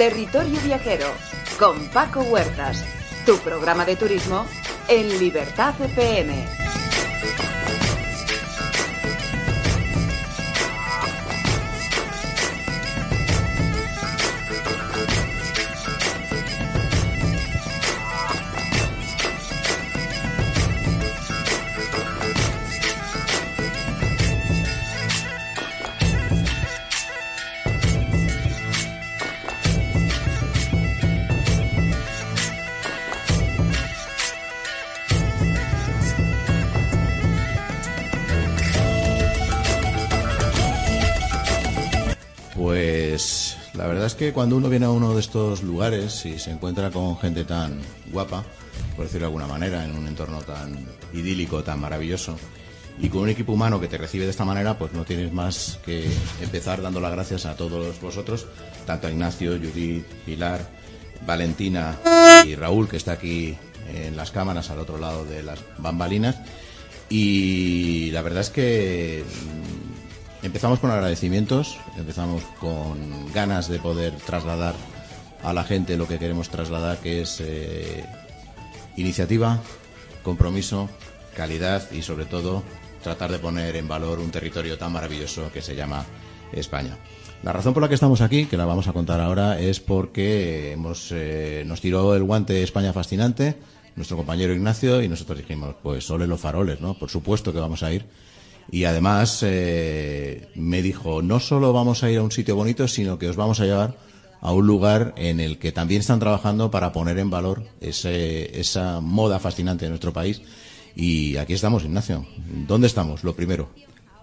Territorio Viajero con Paco Huertas, tu programa de turismo en Libertad FM. Que cuando uno viene a uno de estos lugares y se encuentra con gente tan guapa, por decirlo de alguna manera, en un entorno tan idílico, tan maravilloso, y con un equipo humano que te recibe de esta manera, pues no tienes más que empezar dando las gracias a todos vosotros, tanto a Ignacio, Judith, Pilar, Valentina y Raúl, que está aquí en las cámaras al otro lado de las bambalinas. Y la verdad es que empezamos con agradecimientos, empezamos con ganas de poder trasladar a la gente lo que queremos trasladar, que es eh, iniciativa, compromiso, calidad y sobre todo tratar de poner en valor un territorio tan maravilloso que se llama España. La razón por la que estamos aquí, que la vamos a contar ahora, es porque hemos, eh, nos tiró el guante España Fascinante, nuestro compañero Ignacio, y nosotros dijimos, pues ole los faroles, ¿no? Por supuesto que vamos a ir. Y además eh, me dijo, no solo vamos a ir a un sitio bonito, sino que os vamos a llevar a un lugar en el que también están trabajando para poner en valor ese, esa moda fascinante de nuestro país. Y aquí estamos, Ignacio. ¿Dónde estamos? Lo primero.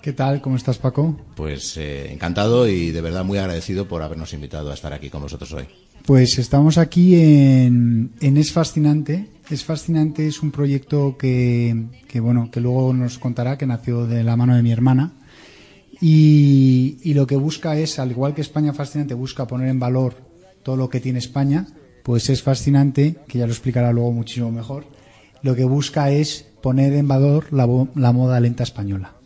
¿Qué tal? ¿Cómo estás, Paco? Pues eh, encantado y de verdad muy agradecido por habernos invitado a estar aquí con vosotros hoy. Pues estamos aquí en, en Es Fascinante. Es Fascinante es un proyecto que, que, bueno, que luego nos contará, que nació de la mano de mi hermana. Y, y lo que busca es, al igual que España Fascinante busca poner en valor todo lo que tiene España, pues es fascinante, que ya lo explicará luego muchísimo mejor, lo que busca es poner en valor la, la moda lenta española.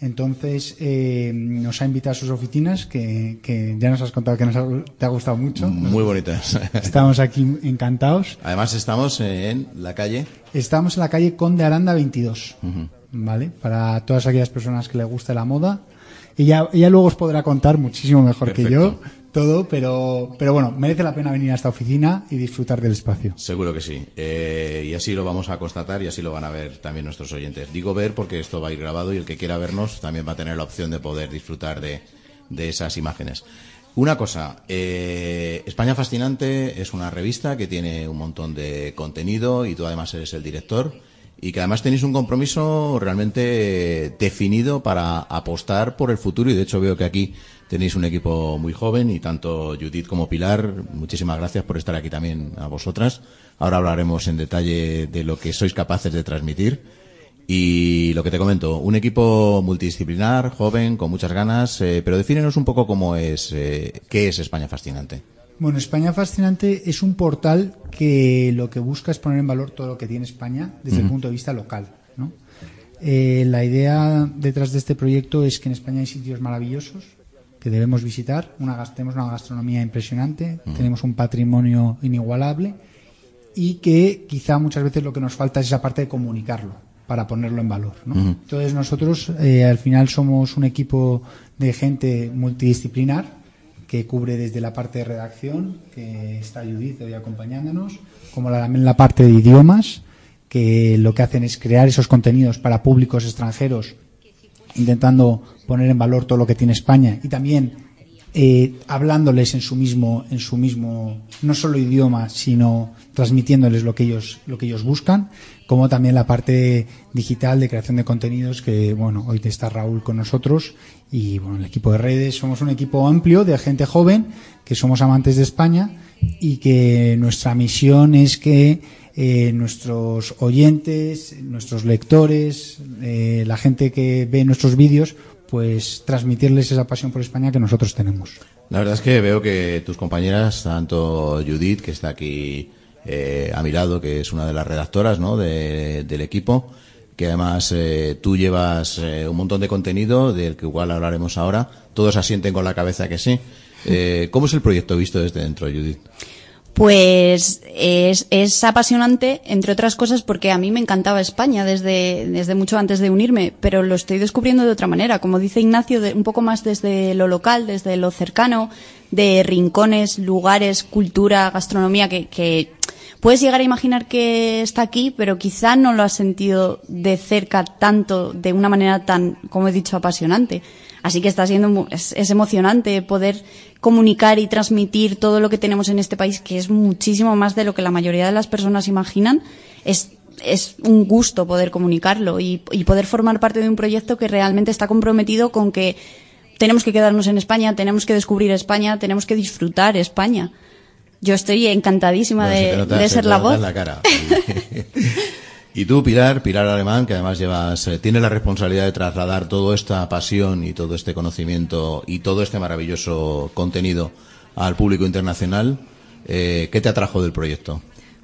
Entonces, eh, nos ha invitado a sus oficinas, que, que ya nos has contado que nos ha- te ha gustado mucho. Muy bonitas. Estamos aquí encantados. Además estamos en la calle. Estamos en la calle Conde Aranda 22, ¿vale? Para todas aquellas personas que les guste la moda. Ella, ella luego os podrá contar muchísimo mejor que yo. Todo, pero, pero bueno, merece la pena venir a esta oficina y disfrutar del espacio. Seguro que sí. Eh, y así lo vamos a constatar y así lo van a ver también nuestros oyentes. Digo ver porque esto va a ir grabado y el que quiera vernos también va a tener la opción de poder disfrutar de, de esas imágenes. Una cosa, eh, España Fascinante es una revista que tiene un montón de contenido y tú además eres el director y que además tenéis un compromiso realmente definido para apostar por el futuro y de hecho veo que aquí tenéis un equipo muy joven y tanto Judith como Pilar, muchísimas gracias por estar aquí también a vosotras. Ahora hablaremos en detalle de lo que sois capaces de transmitir y lo que te comento, un equipo multidisciplinar, joven, con muchas ganas, eh, pero defínenos un poco cómo es, eh, qué es España Fascinante. Bueno, España Fascinante es un portal que lo que busca es poner en valor todo lo que tiene España desde el punto de vista local. ¿no? Eh, la idea detrás de este proyecto es que en España hay sitios maravillosos que debemos visitar. Una, tenemos una gastronomía impresionante, tenemos un patrimonio inigualable y que quizá muchas veces lo que nos falta es esa parte de comunicarlo para ponerlo en valor. ¿no? Entonces nosotros eh, al final somos un equipo de gente multidisciplinar que cubre desde la parte de redacción, que está Judith hoy acompañándonos, como la- también la parte de idiomas, que lo que hacen es crear esos contenidos para públicos extranjeros, intentando poner en valor todo lo que tiene España y también eh, hablándoles en su mismo, en su mismo, no solo idioma, sino transmitiéndoles lo que ellos, lo que ellos buscan, como también la parte digital de creación de contenidos, que bueno, hoy está Raúl con nosotros y bueno, el equipo de redes, somos un equipo amplio de gente joven, que somos amantes de España y que nuestra misión es que eh, nuestros oyentes, nuestros lectores, eh, la gente que ve nuestros vídeos, pues transmitirles esa pasión por España que nosotros tenemos. La verdad es que veo que tus compañeras, tanto Judith, que está aquí eh, a mi lado, que es una de las redactoras ¿no? de- del equipo, que además eh, tú llevas eh, un montón de contenido del que igual hablaremos ahora. Todos asienten con la cabeza que sí. Eh, ¿Cómo es el proyecto visto desde dentro, Judith? Pues es, es, apasionante, entre otras cosas, porque a mí me encantaba España desde, desde mucho antes de unirme, pero lo estoy descubriendo de otra manera. Como dice Ignacio, un poco más desde lo local, desde lo cercano, de rincones, lugares, cultura, gastronomía, que, que puedes llegar a imaginar que está aquí, pero quizá no lo has sentido de cerca tanto, de una manera tan, como he dicho, apasionante. Así que está siendo, es, emocionante poder comunicar y transmitir todo lo que tenemos en este país, que es muchísimo más de lo que la mayoría de las personas imaginan. Es, es un gusto poder comunicarlo y, y poder formar parte de un proyecto que realmente está comprometido con que tenemos que quedarnos en España, tenemos que descubrir España, tenemos que disfrutar España. Yo estoy encantadísima Bueno, se te de, nota- de se ser la voz. en la cara. y tú, Pilar, Pilar Alemán, que además llevas, eh, tienes la responsabilidad de trasladar toda esta pasión y todo este conocimiento y todo este maravilloso contenido al público internacional. Eh, ¿Qué te atrajo del proyecto?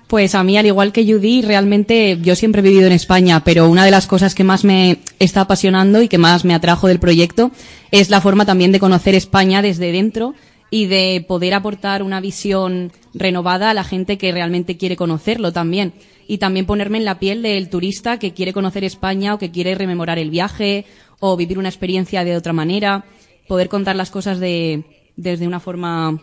Pues a mí, al igual que Judy, realmente yo siempre he vivido en España, pero una de las cosas que más me está apasionando y que más me atrajo del proyecto es la forma también de conocer España desde dentro y de poder aportar una visión renovada a la gente que realmente quiere conocerlo también. Y también ponerme en la piel del turista que quiere conocer España o que quiere rememorar el viaje o vivir una experiencia de otra manera, poder contar las cosas de, desde una forma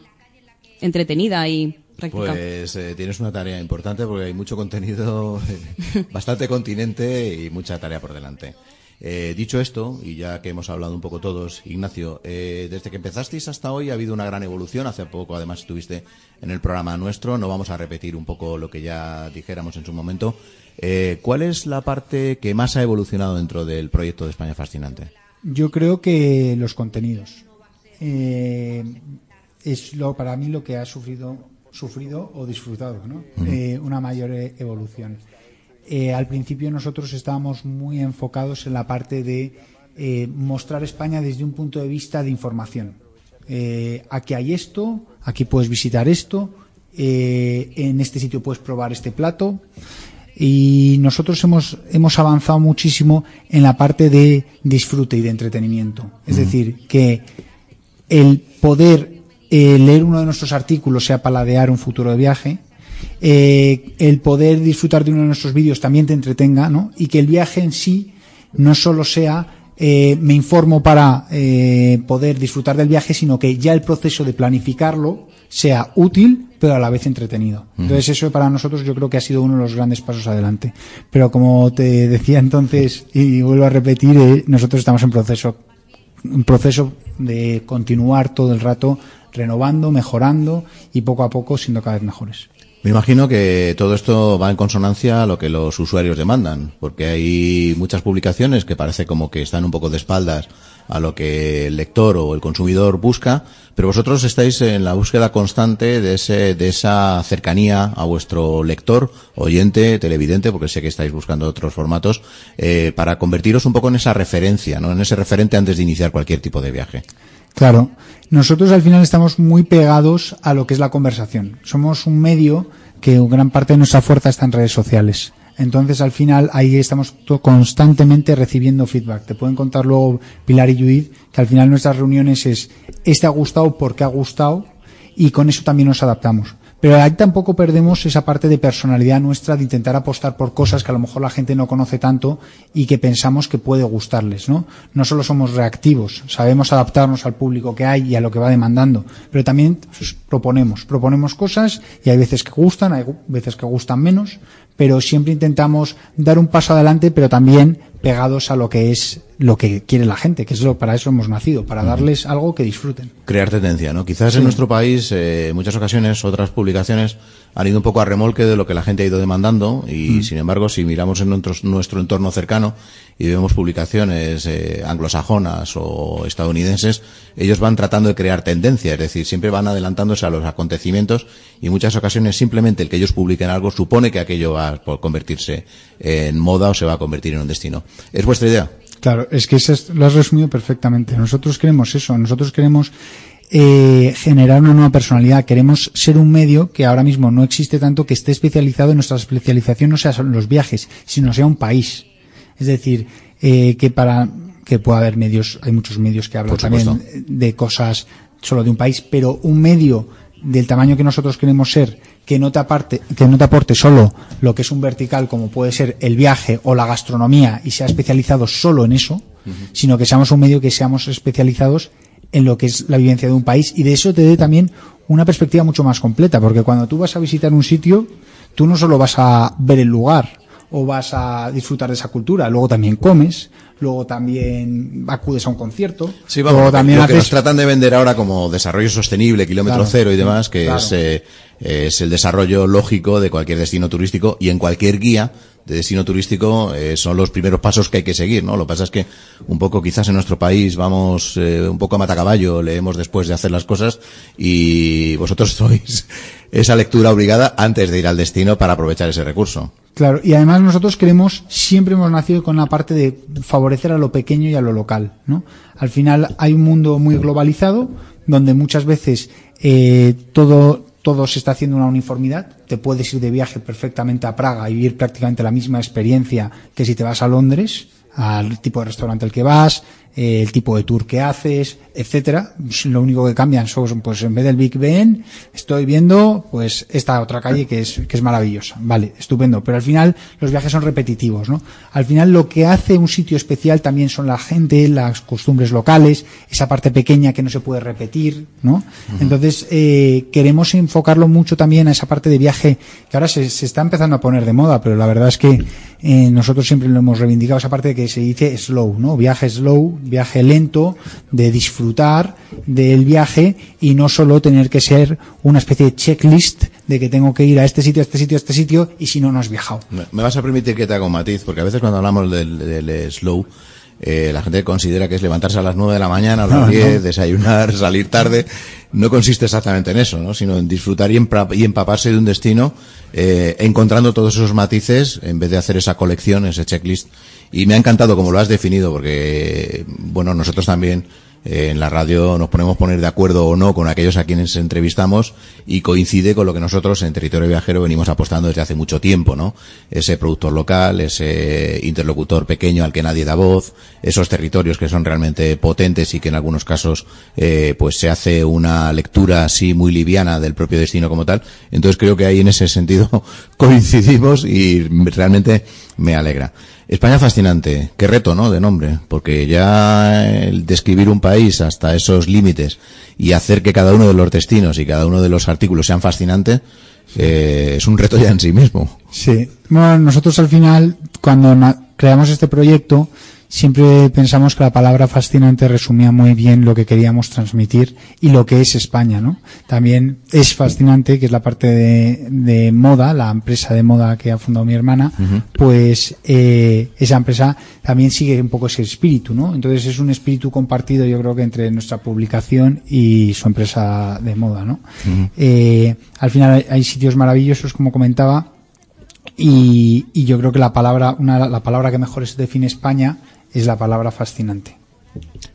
entretenida y práctica. Pues eh, tienes una tarea importante porque hay mucho contenido, bastante continente y mucha tarea por delante. Eh, dicho esto, y ya que hemos hablado un poco todos, Ignacio, eh, desde que empezasteis hasta hoy ha habido una gran evolución. Hace poco, además, estuviste en el programa nuestro. No vamos a repetir un poco lo que ya dijéramos en su momento. Eh, ¿Cuál es la parte que más ha evolucionado dentro del proyecto de España Fascinante? Yo creo que los contenidos. Eh, es lo para mí lo que ha sufrido sufrido o disfrutado, ¿no? Eh, una mayor eh, evolución. Eh, al principio nosotros estábamos muy enfocados en la parte de eh, mostrar España desde un punto de vista de información. Eh, aquí hay esto, aquí puedes visitar esto, en este sitio puedes probar este plato. Y nosotros hemos, hemos avanzado muchísimo en la parte de disfrute y de entretenimiento. Es decir, que el poder leer uno de nuestros artículos sea paladear un futuro de viaje, eh, el poder disfrutar de uno de nuestros vídeos también te entretenga, ¿no? Y que el viaje en sí no solo sea eh, me informo para eh, poder disfrutar del viaje, sino que ya el proceso de planificarlo sea útil, pero a la vez entretenido. Entonces eso para nosotros yo creo que ha sido uno de los grandes pasos adelante. Pero como te decía entonces, y vuelvo a repetir, eh, nosotros estamos en proceso un proceso de continuar todo el rato renovando, mejorando y poco a poco siendo cada vez mejores. Me imagino que todo esto va en consonancia a lo que los usuarios demandan, porque hay muchas publicaciones que parece como que están un poco de espaldas a lo que el lector o el consumidor busca, pero vosotros estáis en la búsqueda constante de ese, de esa cercanía a vuestro lector, oyente, televidente, porque sé que estáis buscando otros formatos, eh, para convertiros un poco en esa referencia, ¿no? En ese referente antes de iniciar cualquier tipo de viaje. Claro, nosotros al final estamos muy pegados a lo que es la conversación. Somos un medio que gran parte de nuestra fuerza está en redes sociales. Entonces, al final, ahí estamos constantemente recibiendo feedback. Te pueden contar luego Pilar y Judith que al final nuestras reuniones es, este ha gustado porque ha gustado y con eso también nos adaptamos. Pero ahí tampoco perdemos esa parte de personalidad nuestra de intentar apostar por cosas que a lo mejor la gente no conoce tanto y que pensamos que puede gustarles, ¿no? No solo somos reactivos, sabemos adaptarnos al público que hay y a lo que va demandando, pero también pues, proponemos, proponemos cosas y hay veces que gustan, hay veces que gustan menos, pero siempre intentamos dar un paso adelante, pero también pegados a lo que es lo que quiere la gente, que es lo para eso hemos nacido, para darles algo que disfruten. crear tendencia, ¿no? Quizás en nuestro país, eh, en muchas ocasiones, otras publicaciones han ido un poco a remolque de lo que la gente ha ido demandando y, sin embargo, si miramos en nuestro, nuestro entorno cercano y vemos publicaciones eh, anglosajonas o estadounidenses, ellos van tratando de crear tendencia, es decir, siempre van adelantándose a los acontecimientos y en muchas ocasiones simplemente el que ellos publiquen algo supone que aquello va a convertirse en moda o se va a convertir en un destino. ¿Es vuestra idea? Claro, es que eso lo has resumido perfectamente. Nosotros queremos eso, nosotros queremos eh, generar una nueva personalidad, queremos ser un medio que ahora mismo no existe tanto, que esté especializado en nuestra especialización no sea los viajes, sino sea un país. Es decir, eh, que para que pueda haber medios, hay muchos medios que hablan también de cosas solo de un país, pero un medio del tamaño que nosotros queremos ser, que no te aparte, que no te aporte solo lo que es un vertical, como puede ser el viaje o la gastronomía, y sea especializado solo en eso, sino que seamos un medio que seamos especializados en lo que es la vivencia de un país. Y de eso te dé también una perspectiva mucho más completa, porque cuando tú vas a visitar un sitio, tú no solo vas a ver el lugar o vas a disfrutar de esa cultura, luego también comes, luego también acudes a un concierto. Sí, vamos, luego también lo que nos tratan de vender ahora como desarrollo sostenible, kilómetro Claro. cero y demás, que Claro. es, eh, es el desarrollo lógico de cualquier destino turístico y en cualquier guía de destino turístico eh, son los primeros pasos que hay que seguir, ¿no? Lo que pasa es que un poco quizás en nuestro país vamos eh, un poco a matacaballo, leemos después de hacer las cosas y vosotros sois esa lectura obligada antes de ir al destino para aprovechar ese recurso. Claro, y además nosotros queremos, siempre hemos nacido con la parte de favorecer a lo pequeño y a lo local, ¿no? Al final hay un mundo muy globalizado donde muchas veces eh, todo todo se está haciendo una uniformidad. Te puedes ir de viaje perfectamente a Praga y vivir prácticamente la misma experiencia que si te vas a Londres, al tipo de restaurante al que vas, eh, el tipo de tour que haces, etcétera. Lo único que cambian son, pues en vez del Big Ben, estoy viendo, pues esta otra calle que es, que es maravillosa. Vale, estupendo. Pero al final los viajes son repetitivos, ¿no? Al final lo que hace un sitio especial también son la gente, las costumbres locales, esa parte pequeña que no se puede repetir, ¿no? Entonces, eh, queremos enfocarlo mucho también a esa parte de viaje que ahora se, se está empezando a poner de moda, pero la verdad es que eh, nosotros siempre lo hemos reivindicado, esa parte que se dice slow, ¿no? Viaje slow, viaje lento, de disfrutar del viaje y no solo tener que ser una especie de checklist de que tengo que ir a este sitio, a este sitio, a este sitio y si no, no has viajado. Me vas a permitir que te haga un matiz, porque a veces cuando hablamos del, del slow, eh, la gente considera que es levantarse a las 9 de la mañana, a las No, 10, no. desayunar, salir tarde. No consiste exactamente en eso, ¿no? sino en disfrutar y empaparse de un destino, eh, encontrando todos esos matices en vez de hacer esa colección, ese checklist. Y me ha encantado como lo has definido, porque, bueno, nosotros también eh, en la radio nos ponemos poner de acuerdo o no con aquellos a quienes entrevistamos y coincide con lo que nosotros en territorio viajero venimos apostando desde hace mucho tiempo, ¿no? Ese productor local, ese interlocutor pequeño al que nadie da voz, esos territorios que son realmente potentes y que en algunos casos eh, pues se hace una lectura así muy liviana del propio destino como tal. Entonces creo que ahí en ese sentido coincidimos y realmente me alegra. España fascinante, qué reto, ¿no? De nombre, porque ya el describir un país hasta esos límites y hacer que cada uno de los destinos y cada uno de los artículos sean fascinantes eh, es un reto ya en sí mismo. Sí. Bueno, nosotros al final, cuando creamos este proyecto, siempre pensamos que la palabra fascinante resumía muy bien lo que queríamos transmitir y lo que es España, ¿no? También es fascinante, que es la parte de, de moda, la empresa de moda que ha fundado mi hermana, pues eh, esa empresa también sigue un poco ese espíritu, ¿no? Entonces es un espíritu compartido, yo creo que entre nuestra publicación y su empresa de moda, ¿no? Eh, al final hay, hay sitios maravillosos, como comentaba, y, y yo creo que la palabra, una, la palabra que mejor se define España es la palabra fascinante.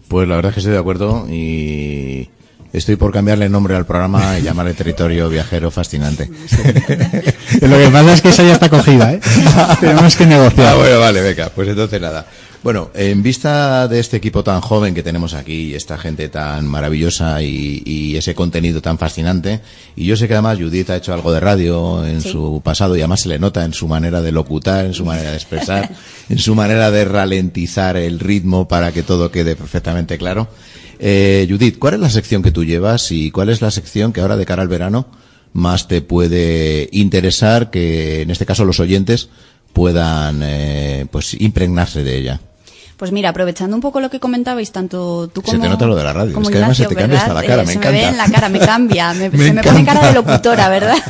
Pues la verdad es que estoy de acuerdo y estoy por cambiarle el nombre al programa y llamarle Territorio Viajero Fascinante. Lo que pasa es que esa ya está cogida, ¿eh? Tenemos que Ah, negociar. bueno, vale, venga, pues entonces nada. Bueno, en vista de este equipo tan joven que tenemos aquí, esta gente tan maravillosa y, y ese contenido tan fascinante, y yo sé que además Judith ha hecho algo de radio en Sí. su pasado y además se le nota en su manera de locutar, en su manera de expresar, en su manera de ralentizar el ritmo para que todo quede perfectamente claro. Eh, Judith, ¿cuál es la sección que tú llevas y cuál es la sección que ahora de cara al verano más te puede interesar que en este caso los oyentes puedan eh, pues impregnarse de ella. Pues mira, aprovechando un poco lo que comentabais, tanto tú Se como... te nota lo de la radio, como es que además se te cambia hasta la cara, Eh, me se encanta. me ve en la cara, me cambia, me- Me se me pone cara de locutora, ¿verdad?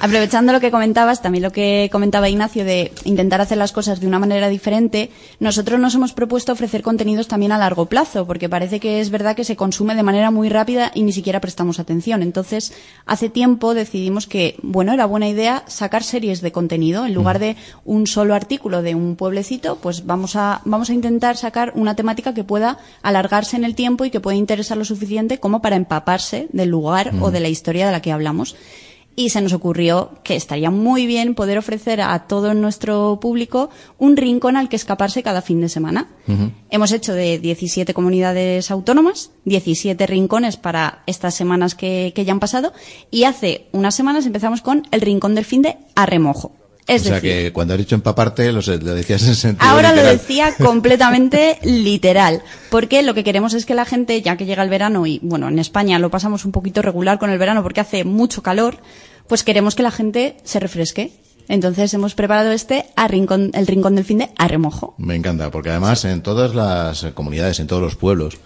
Aprovechando lo que comentabas, también lo que comentaba Ignacio de intentar hacer las cosas de una manera diferente, nosotros nos hemos propuesto ofrecer contenidos también a largo plazo, porque parece que es verdad que se consume de manera muy rápida y ni siquiera prestamos atención. Entonces, hace tiempo decidimos que, bueno, era buena idea sacar series de contenido. En lugar de un solo artículo de un pueblecito, pues vamos a, vamos a intentar sacar una temática que pueda alargarse en el tiempo y que pueda interesar lo suficiente como para empaparse del lugar o de la historia de la que hablamos. Y se nos ocurrió que estaría muy bien poder ofrecer a todo nuestro público un rincón al que escaparse cada fin de semana. Hemos hecho de 17 comunidades autónomas, 17 rincones para estas semanas que, que ya han pasado y hace unas semanas empezamos con el rincón del fin de a remojo. Es o sea decir, que cuando has dicho empaparte, lo, decías en sentido Ahora lo decía completamente literal, porque lo que queremos es que la gente, ya que llega el verano y bueno, en España lo pasamos un poquito regular con el verano porque hace mucho calor, pues queremos que la gente se refresque. Entonces hemos preparado este a rincón, el rincón del fin de a remojo. Me encanta, porque además en todas las comunidades, en todos los pueblos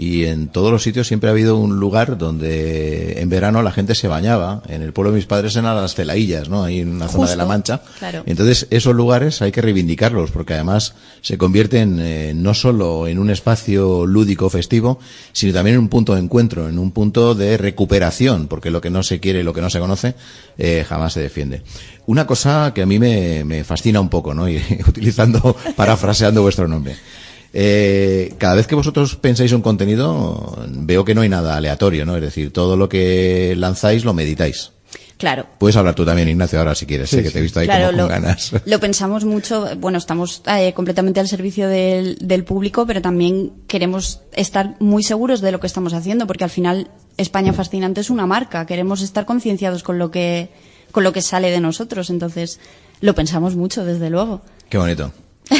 y en todos los sitios siempre ha habido un lugar donde en verano la gente se bañaba. En el pueblo de mis padres eran las celaillas, ¿no? Ahí en una zona de la Mancha. claro. Entonces esos lugares hay que reivindicarlos, porque además se convierten eh, no solo en un espacio lúdico festivo, sino también en un punto de encuentro, en un punto de recuperación, porque lo que no se quiere y lo que no se conoce eh, jamás se defiende. Una cosa que a mí me, me fascina un poco, ¿no? Y utilizando, parafraseando vuestro nombre. Eh, cada vez que vosotros pensáis un contenido, veo que no hay nada aleatorio, ¿no? Es decir, todo lo que lanzáis lo meditáis. Claro. Puedes hablar tú también, Ignacio, ahora si quieres, sé que te he visto ahí Claro, como lo, con ganas. lo pensamos mucho. Bueno, estamos eh, completamente al servicio del, del público, pero también queremos estar muy seguros de lo que estamos haciendo, porque al final España Fascinante es una marca. Queremos estar concienciados con lo que con lo que sale de nosotros. Entonces, lo pensamos mucho, desde luego. Qué bonito.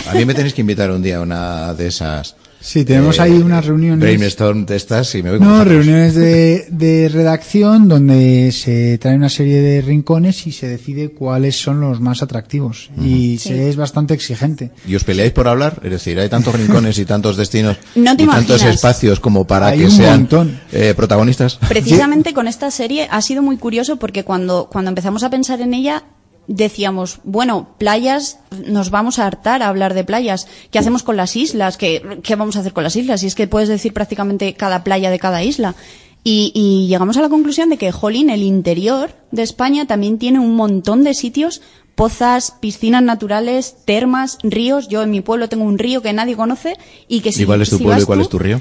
A mí me tenéis que invitar un día a una de esas. eh, Sí, tenemos ahí unas reuniones. Brainstorm de estas y me voy con No, vosotros. reuniones de, de redacción donde se trae una serie de rincones y se decide cuáles son los más atractivos. Y Sí. se es bastante exigente. ¿Y os peleáis por hablar? Es decir, hay tantos rincones y tantos destinos No te y tantos imaginas. espacios como para Hay que un sean eh, protagonistas. Precisamente con esta serie ha sido muy curioso porque cuando, cuando empezamos a pensar en ella decíamos, bueno, playas, nos vamos a hartar a hablar de playas. ¿Qué hacemos con las islas? ¿Qué, qué vamos a hacer con las islas? Y es que puedes decir prácticamente cada playa de cada isla. Y, y llegamos a la conclusión de que, jolín, el interior de España también tiene un montón de sitios, pozas, piscinas naturales, termas, ríos. Yo en mi pueblo tengo un río que nadie conoce y que si, ¿Y cuál es tu si pueblo y cuál tú- es tu río?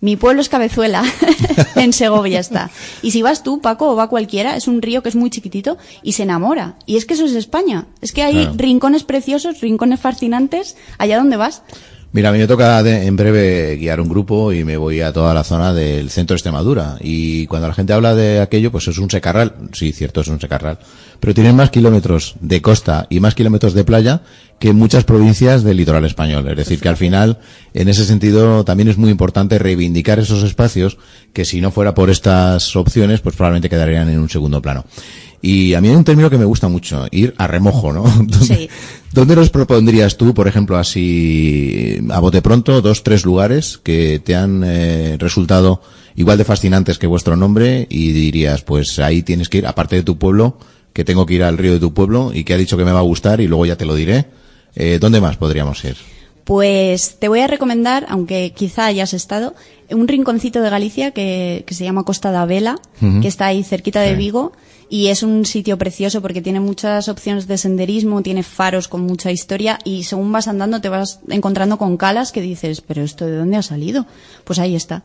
Mi pueblo es Cabezuela, en Segovia está. Y si vas tú, Paco, o va cualquiera, es un río que es muy chiquitito y se enamora. Y es que eso es España. Es que hay Claro. rincones preciosos, rincones fascinantes, allá donde vas. Mira, a mí me toca de- en breve guiar un grupo y me voy a toda la zona del centro de Extremadura. Y cuando la gente habla de aquello, pues es un secarral. Sí, cierto, es un secarral. Pero tienen más kilómetros de costa y más kilómetros de playa que muchas provincias del litoral español. Es decir, que al final, en ese sentido, también es muy importante reivindicar esos espacios que si no fuera por estas opciones, pues probablemente quedarían en un segundo plano. Y a mí hay un término que me gusta mucho, ir a remojo, ¿no? ¿Dónde, Sí. ¿Dónde nos propondrías tú, por ejemplo, así a bote pronto, dos, tres lugares que te han eh, resultado igual de fascinantes que vuestro nombre y dirías, pues ahí tienes que ir, aparte de tu pueblo, que tengo que ir al río de tu pueblo y que ha dicho que me va a gustar y luego ya te lo diré. Eh, ¿Dónde más podríamos ir? Pues te voy a recomendar, aunque quizá hayas estado, un rinconcito de Galicia que, que se llama Costa da Vela, que está ahí cerquita de. Vigo. Y es un sitio precioso porque tiene muchas opciones de senderismo, tiene faros con mucha historia y según vas andando te vas encontrando con calas que dices, pero esto de dónde ha salido? Pues ahí está.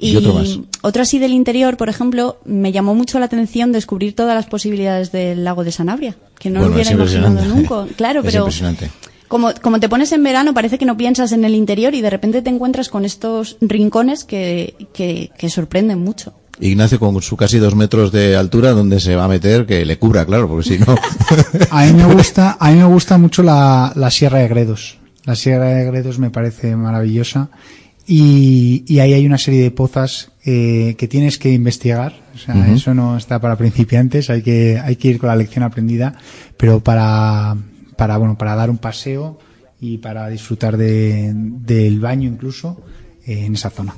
¿Y otro más? otro así del interior, por ejemplo, me llamó mucho la atención descubrir todas las posibilidades del lago de Sanabria, que no Bueno, lo hubiera imaginado nunca. Claro, Es pero impresionante. Como, como te pones en verano, parece que no piensas en el interior y de repente te encuentras con estos rincones que, que, que sorprenden mucho. Ignacio con su casi dos metros de altura, ¿dónde se va a meter? Que le cubra, claro, porque si no... A mí me gusta, a mí me gusta mucho la, la Sierra de Gredos. La Sierra de Gredos me parece maravillosa y, y ahí hay una serie de pozas eh, que tienes que investigar. O sea, Ujú. eso no está para principiantes, hay que, hay que ir con la lección aprendida, pero para, para, bueno, para dar un paseo y para disfrutar de, del baño incluso eh, en esa zona.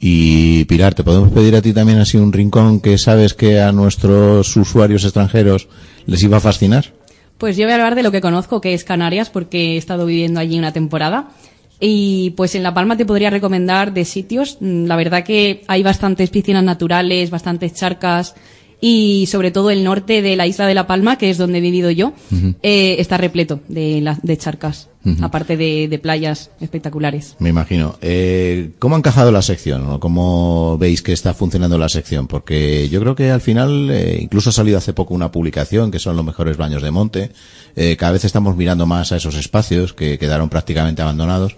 Y Pilar, ¿te podemos pedir a ti también así un rincón que sabes que a nuestros usuarios extranjeros les iba a fascinar? Pues yo voy a hablar de lo que conozco, que es Canarias, porque he estado viviendo allí una temporada. Y pues en La Palma te podría recomendar de sitios. Mm, La verdad que hay bastantes piscinas naturales, bastantes charcas y sobre todo el norte de la isla de La Palma, que es donde he vivido yo, eh, está repleto de, la- de charcas, aparte de, de playas espectaculares. Me imagino. Eh, ¿Cómo ha encajado la sección? ¿O ¿Cómo veis que está funcionando la sección? Porque yo creo que al final, eh, incluso ha salido hace poco una publicación que son los mejores baños de monte. Eh, cada vez estamos mirando más a esos espacios que quedaron prácticamente abandonados.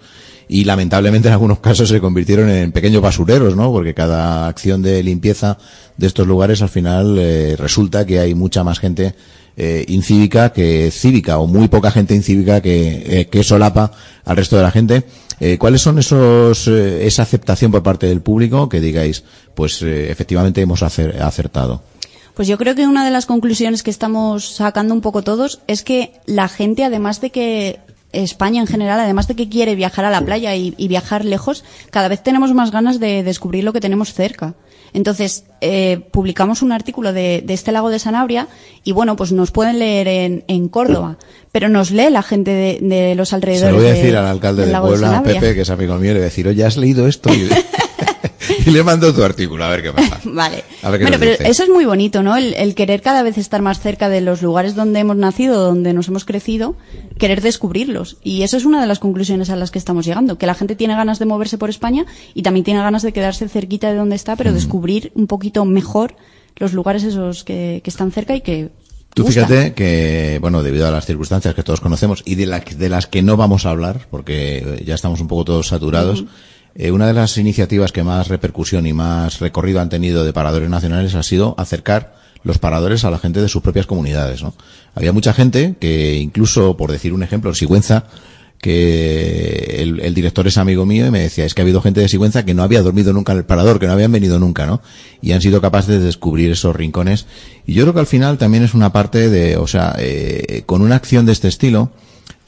Y lamentablemente en algunos casos se convirtieron en pequeños basureros, ¿no? Porque cada acción de limpieza de estos lugares al final eh, resulta que hay mucha más gente eh, incívica que cívica o muy poca gente incívica que, eh, que solapa al resto de la gente. ¿Cuáles son esos esa aceptación por parte del público que digáis, pues efectivamente hemos acer- acertado? Pues yo creo que una de las conclusiones que estamos sacando un poco todos es que la gente, además de que España en general, además de que quiere viajar a la playa y, y viajar lejos, cada vez tenemos más ganas de descubrir lo que tenemos cerca. Entonces, eh, publicamos un artículo de, de este lago de Sanabria y bueno, pues nos pueden leer en, en Córdoba, pero nos lee la gente de, de los Se alrededores. lo voy a de- decir al alcalde de Puebla. Pepe, que es amigo mío, le voy a decir, oye, ¿has leído esto? Y, le mando tu artículo, a ver qué pasa. Vale. A ver qué bueno, pero dice. eso es muy bonito, ¿no? El, el querer cada vez estar más cerca de los lugares donde hemos nacido, donde nos hemos crecido, querer descubrirlos. Y eso es una de las conclusiones a las que estamos llegando, que la gente tiene ganas de moverse por España y también tiene ganas de quedarse cerquita de donde está, Mm. pero descubrir un poquito mejor los lugares esos que, que están cerca y que Tú fíjate que, bueno, debido a las circunstancias que todos conocemos y de, la- de las que no vamos a hablar, porque ya estamos un poco todos saturados, eh, una de las iniciativas que más repercusión y más recorrido han tenido de paradores nacionales ha sido acercar los paradores a la gente de sus propias comunidades, ¿no? Había mucha gente que incluso, por decir un ejemplo, en Sigüenza, que el, el director es amigo mío y me decía, es que ha habido gente de Sigüenza que no había dormido nunca en el parador, que no habían venido nunca, ¿no? Y han sido capaces de descubrir esos rincones. Y yo creo que al final también es una parte de, o sea, eh, con una acción de este estilo,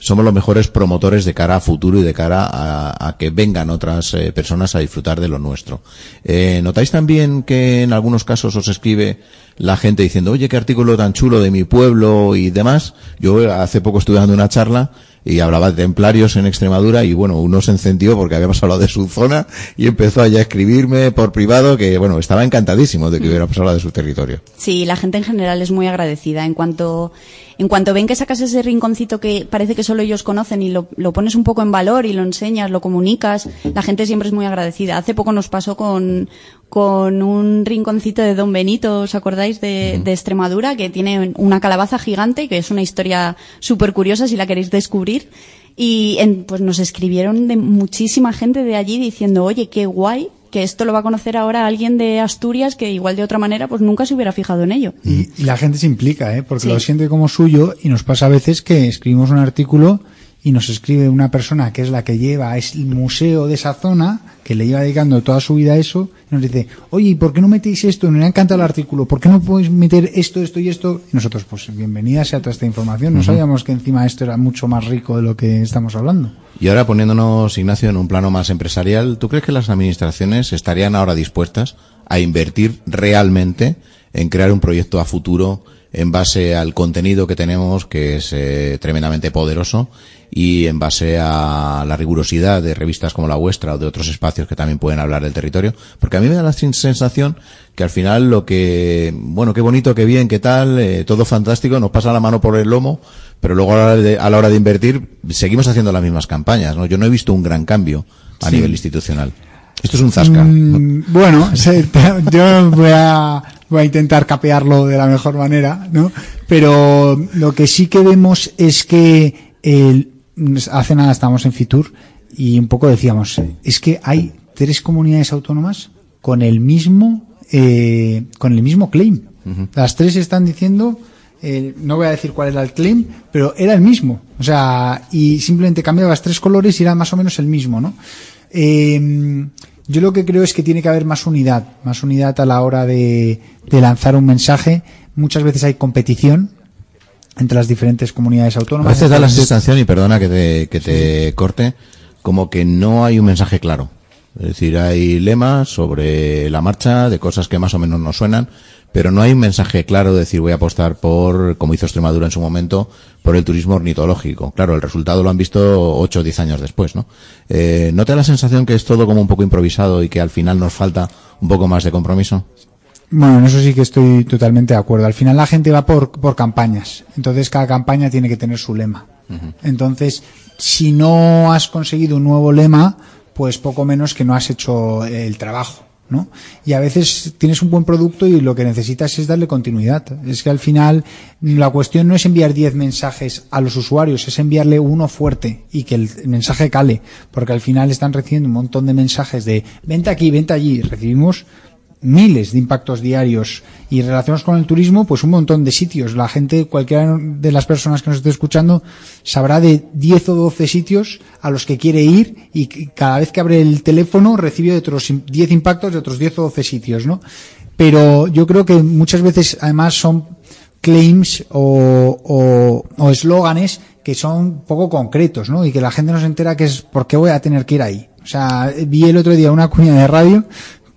somos los mejores promotores de cara a futuro y de cara a, que vengan otras eh, personas a disfrutar de lo nuestro. Eh, ¿Notáis también que en algunos casos os escribe la gente diciendo, oye, qué artículo tan chulo de mi pueblo y demás? Yo hace poco estuve dando una charla y hablaba de templarios en Extremadura y bueno, uno se encendió porque habíamos hablado de su zona y empezó allá a escribirme por privado que bueno, estaba encantadísimo de que hubiéramos hablado de su territorio. Sí, la gente en general es muy agradecida. En cuanto, en cuanto ven que sacas ese rinconcito que parece que solo ellos conocen y lo, lo pones un poco en valor y lo enseñas, lo comunicas, la gente siempre es muy agradecida. Hace poco nos pasó con, con un rinconcito de Don Benito, ¿os acordáis de, de Extremadura? Que tiene una calabaza gigante, que es una historia súper curiosa si la queréis descubrir. Y en- pues nos escribieron de muchísima gente de allí diciendo, oye, qué guay que esto lo va a conocer ahora alguien de Asturias que igual de otra manera pues nunca se hubiera fijado en ello. Y, y la gente se implica, ¿eh? porque Sí. lo siente como suyo y nos pasa a veces que escribimos un artículo y nos escribe una persona que es la que lleva es el museo de esa zona, que le lleva dedicando toda su vida a eso, y nos dice, oye, ¿y por qué no metéis esto? Me ha encantado el artículo, ¿por qué no podéis meter esto, esto y esto? Y nosotros, pues bienvenida sea toda esta información, no sabíamos que encima esto era mucho más rico de lo que estamos hablando. Y ahora poniéndonos, Ignacio, en un plano más empresarial, ¿tú crees que las administraciones estarían ahora dispuestas a invertir realmente en crear un proyecto a futuro en base al contenido que tenemos, que es eh, tremendamente poderoso, y en base a la rigurosidad de revistas como la vuestra o de otros espacios que también pueden hablar del territorio? Porque a mí me da la sensación que al final lo que, bueno, qué bonito, qué bien, qué tal, eh, todo fantástico, nos pasa la mano por el lomo, pero luego a la, hora de, a la hora de invertir seguimos haciendo las mismas campañas, ¿no? Yo no he visto un gran cambio a Sí. nivel institucional. Esto es un zasca. Mm, bueno, se- yo voy a, voy a intentar capearlo de la mejor manera, ¿no? Pero lo que sí que vemos es que el- hace nada estábamos en Fitur y un poco decíamos, es que hay tres comunidades autónomas con el mismo, eh, con el mismo claim. Las tres están diciendo, eh, no voy a decir cuál era el claim, pero era el mismo. O sea, y simplemente cambiabas tres colores y era más o menos el mismo, ¿no? Eh, yo lo que creo es que tiene que haber más unidad, más unidad a la hora de, de lanzar un mensaje. Muchas veces hay competición entre las diferentes comunidades A autónomas. veces da la sensación, y perdona que te, que te corte, como que no hay un mensaje claro. Es decir, hay lemas sobre la marcha de cosas que más o menos nos suenan, pero no hay un mensaje claro de decir voy a apostar por, como hizo Extremadura en su momento, por el turismo ornitológico. Claro, el resultado lo han visto 8 o 10 años después, ¿no? Eh, ¿No te da la sensación que es todo como un poco improvisado y que al final nos falta un poco más de compromiso? Bueno, en eso sí que estoy totalmente de acuerdo. Al final la gente va por, por campañas. Entonces cada campaña tiene que tener su lema. Entonces, si no has conseguido un nuevo lema, pues poco menos que no has hecho el trabajo. ¿No? Y a veces tienes un buen producto y lo que necesitas es darle continuidad. Es que al final la cuestión no es enviar 10 mensajes a los usuarios, es enviarle uno fuerte y que el mensaje cale, porque al final están recibiendo un montón de mensajes de vente aquí, vente allí. Recibimos miles de impactos diarios y relacionados con el turismo, pues un montón de sitios. La gente, cualquiera de las personas que nos esté escuchando, sabrá de 10 o 12 sitios a los que quiere ir y cada vez que abre el teléfono recibe otros 10 impactos de otros 10 o 12 sitios, ¿no? Pero yo creo que muchas veces además son claims o eslóganes que son poco concretos, ¿no? Y que la gente no se entera que es por qué voy a tener que ir ahí. O sea, vi el otro día una cuña de radio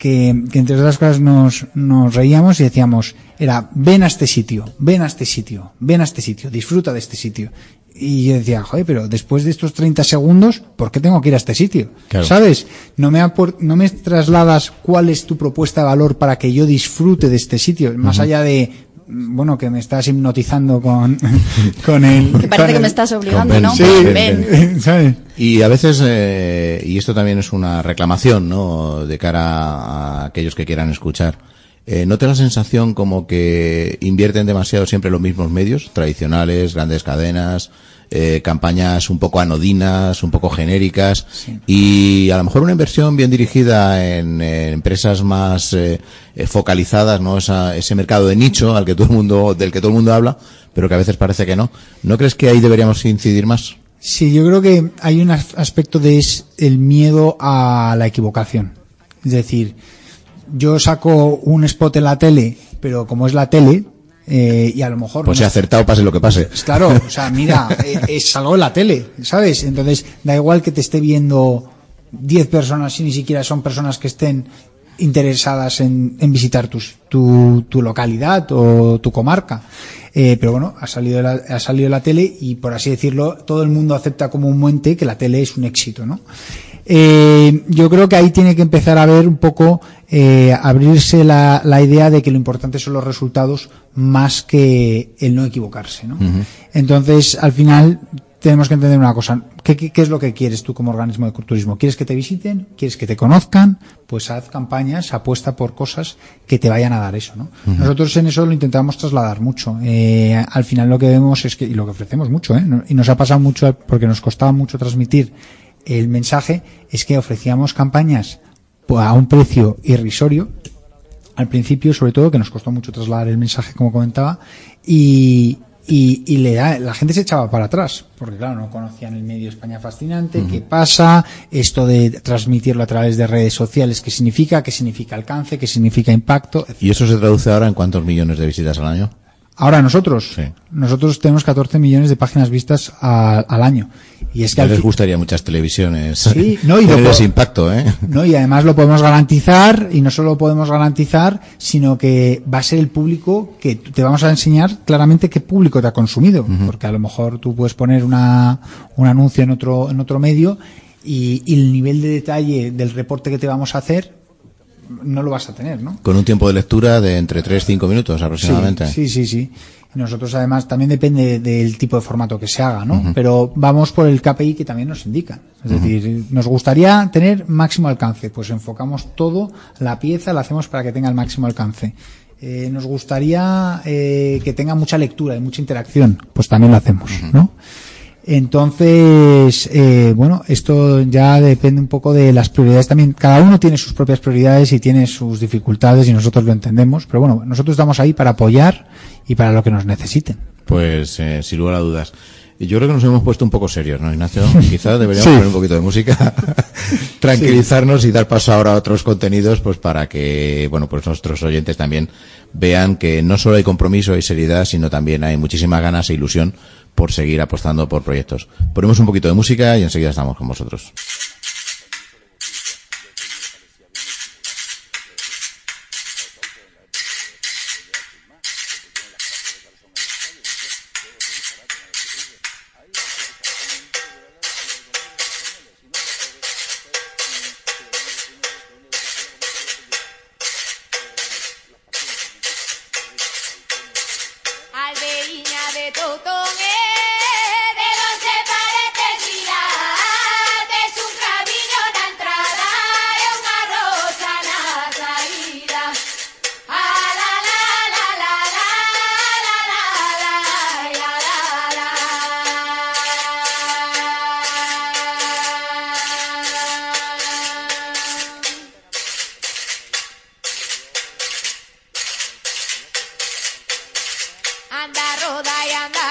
que, entre otras cosas nos, nos reíamos y decíamos, era, ven a este sitio, ven a este sitio, ven a este sitio, disfruta de este sitio. Y yo decía, joder, pero después de estos 30 segundos, ¿por qué tengo que ir a este sitio? ¿Sabes? No me, no me trasladas cuál es tu propuesta de valor para que yo disfrute de este sitio, más allá de, bueno, que me estás hipnotizando con, con el... Que parece que me estás obligando, ¿no? Sí, ven. ¿sabes? Y a veces, eh, y esto también es una reclamación, ¿no? De cara a aquellos que quieran escuchar. Eh, ¿No te la sensación como que invierten demasiado siempre los mismos medios, tradicionales, grandes cadenas, eh, campañas un poco anodinas, un poco genéricas y a lo mejor una inversión bien dirigida en, empresas más eh, eh, focalizadas, ¿no? ese mercado de nicho al que todo el mundo, del que todo el mundo habla, pero que a veces parece que no. ¿No crees que ahí deberíamos incidir más? Sí, yo creo que hay un aspecto de es el miedo a la equivocación. Es decir, yo saco un spot en la tele, pero como es la tele, eh, y a lo mejor... Pues he acertado pase lo que pase. Pues claro, o sea, mira, eh, es algo en la tele, ¿sabes? Entonces, da igual que te esté viendo 10 personas si ni siquiera son personas que estén interesadas en, en visitar tu, tu, localidad o tu comarca. Eh, pero bueno, ha salido, la, ha salido la tele y por así decirlo, todo el mundo acepta como un muente que la tele es un éxito, ¿no? Eh, yo creo que ahí tiene que empezar a ver un poco, eh, abrirse la, la, idea de que lo importante son los resultados más que el no equivocarse. ¿no? Entonces, al final, tenemos que entender una cosa. ¿Qué, ¿Qué, es lo que quieres tú como organismo de turismo? ¿Quieres que te visiten? ¿Quieres que te conozcan? Pues haz campañas, apuesta por cosas que te vayan a dar eso. ¿no? Nosotros en eso lo intentamos trasladar mucho. Eh, al final lo que vemos es que, y lo que ofrecemos mucho, ¿eh? y nos ha pasado mucho porque nos costaba mucho transmitir el mensaje es que ofrecíamos campañas a un precio irrisorio al principio, sobre todo, que nos costó mucho trasladar el mensaje, como comentaba, y, y, le da, la gente se echaba para atrás, porque claro, no conocían el medio España fascinante, qué pasa, esto de transmitirlo a través de redes sociales, qué significa, qué significa alcance, qué significa impacto. ¿Y eso se traduce ahora en cuántos millones de visitas al año? Ahora nosotros, nosotros tenemos 14 millones de páginas vistas al año. Y es que les gustaría muchas televisiones. Sí, no, y impacto, ¿eh? No, y además lo podemos garantizar, y no solo lo podemos garantizar, sino que va a ser el público que te vamos a enseñar claramente qué público te ha consumido. Porque a lo mejor tú puedes poner una, un anuncio en otro, en otro medio y, y el nivel de detalle del reporte que te vamos a hacer no lo vas a tener, ¿no? Con un tiempo de lectura de entre 3 y 5 minutos aproximadamente. Sí, sí, sí. Nosotros además también depende del tipo de formato que se haga, ¿no? Pero vamos por el KPI que también nos indica. Es decir, nos gustaría tener máximo alcance, pues enfocamos todo, la pieza la hacemos para que tenga el máximo alcance. Eh, nos gustaría eh, que tenga mucha lectura y mucha interacción, pues también lo hacemos, ¿no? Entonces, eh, bueno, esto ya depende un poco de las prioridades también. Cada uno tiene sus propias prioridades y tiene sus dificultades y nosotros lo entendemos. Pero bueno, nosotros estamos ahí para apoyar y para lo que nos necesiten. Pues, eh, sin lugar a dudas. Yo creo que nos hemos puesto un poco serios, ¿no, Ignacio? Quizás deberíamos poner un poquito de música, tranquilizarnos y dar paso ahora a otros contenidos, pues para que, bueno, pues nuestros oyentes también vean que no solo hay compromiso y seriedad, sino también hay muchísimas ganas e ilusión por seguir apostando por proyectos. Ponemos un poquito de música y enseguida estamos con vosotros. Anda roda y anda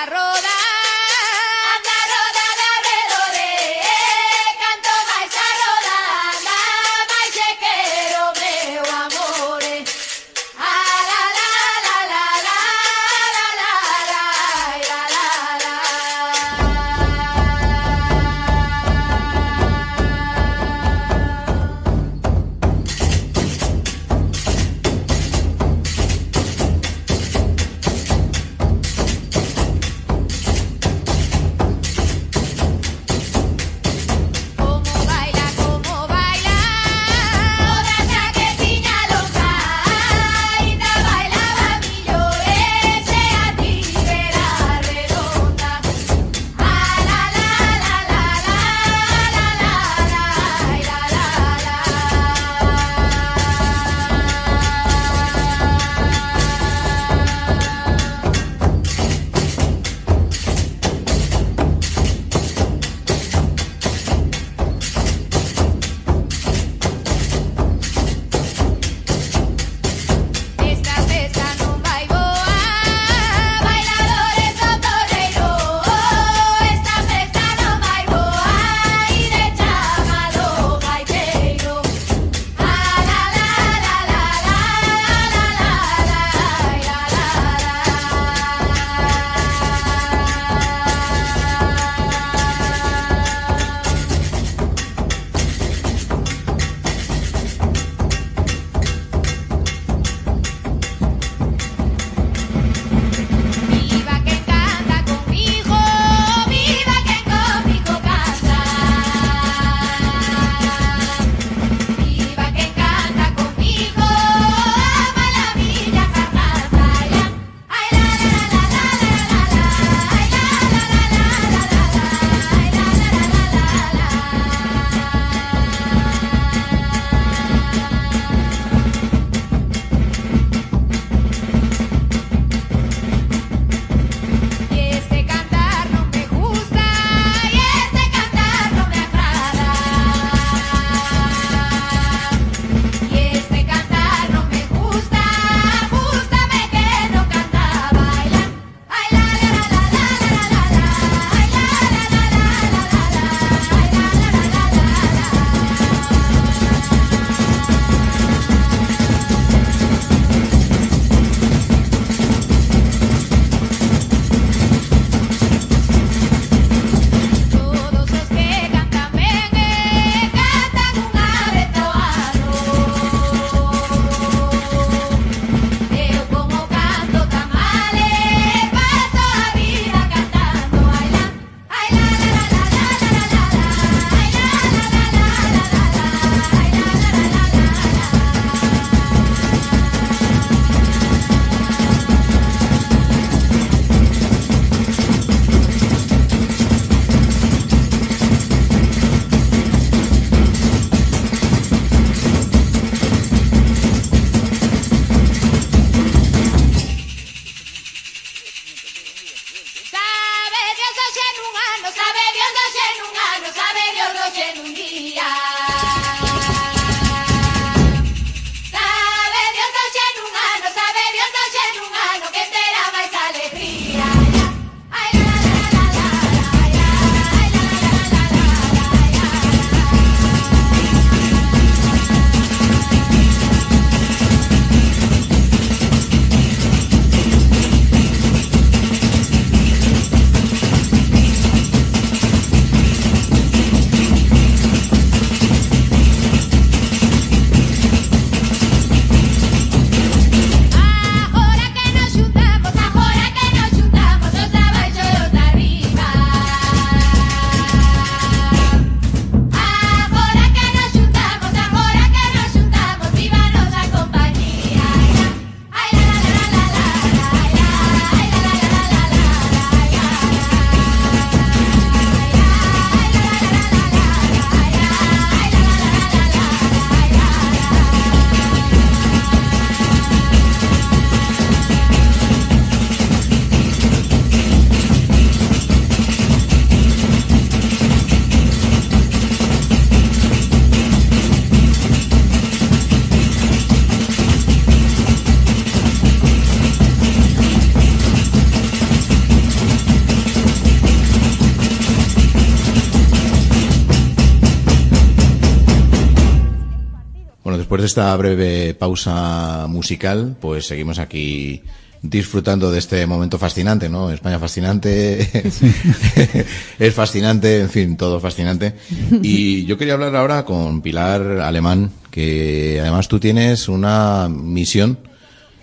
esta breve pausa musical, pues seguimos aquí disfrutando de este momento fascinante, ¿no? España fascinante, es fascinante, en fin, todo fascinante. Y yo quería hablar ahora con Pilar Alemán, que además tú tienes una misión,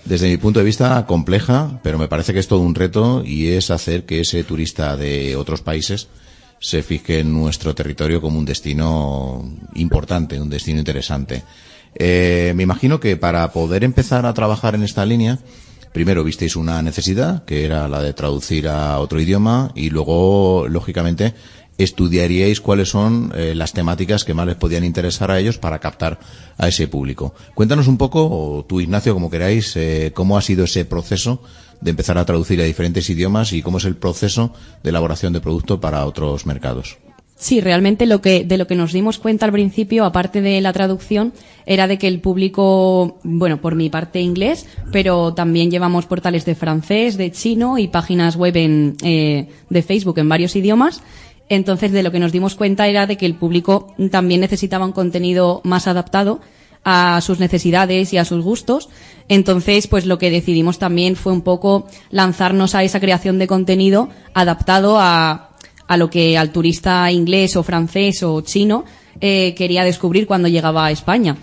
desde mi punto de vista, compleja, pero me parece que es todo un reto y es hacer que ese turista de otros países se fije en nuestro territorio como un destino importante, un destino interesante. Eh, me imagino que para poder empezar a trabajar en esta línea, primero visteis una necesidad, que era la de traducir a otro idioma, y luego, lógicamente, estudiaríais cuáles son eh, las temáticas que más les podían interesar a ellos para captar a ese público. Cuéntanos un poco, o tú, Ignacio, como queráis, eh, cómo ha sido ese proceso de empezar a traducir a diferentes idiomas y cómo es el proceso de elaboración de producto para otros mercados. Sí, realmente lo que, de lo que nos dimos cuenta al principio, aparte de la traducción, era de que el público, bueno, por mi parte inglés, pero también llevamos portales de francés, de chino y páginas web en, eh, de Facebook en varios idiomas. Entonces, de lo que nos dimos cuenta era de que el público también necesitaba un contenido más adaptado a sus necesidades y a sus gustos. Entonces, pues lo que decidimos también fue un poco lanzarnos a esa creación de contenido adaptado a, a lo que al turista inglés o francés o chino eh, quería descubrir cuando llegaba a España.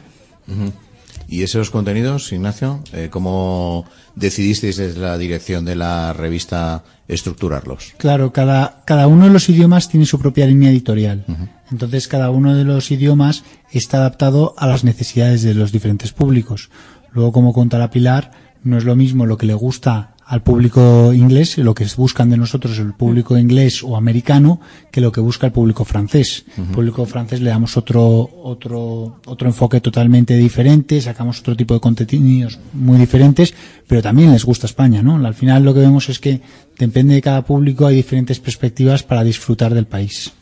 ¿Y esos contenidos, Ignacio, eh, cómo decidisteis desde la dirección de la revista estructurarlos? Claro, cada, cada uno de los idiomas tiene su propia línea editorial. Entonces, cada uno de los idiomas está adaptado a las necesidades de los diferentes públicos. Luego, como contará Pilar, no es lo mismo lo que le gusta al público inglés, lo que buscan de nosotros el público inglés o americano, que lo que busca el público francés. El público francés le damos otro, otro, otro enfoque totalmente diferente, sacamos otro tipo de contenidos muy diferentes, pero también les gusta España, ¿no? Al final lo que vemos es que depende de cada público hay diferentes perspectivas para disfrutar del país.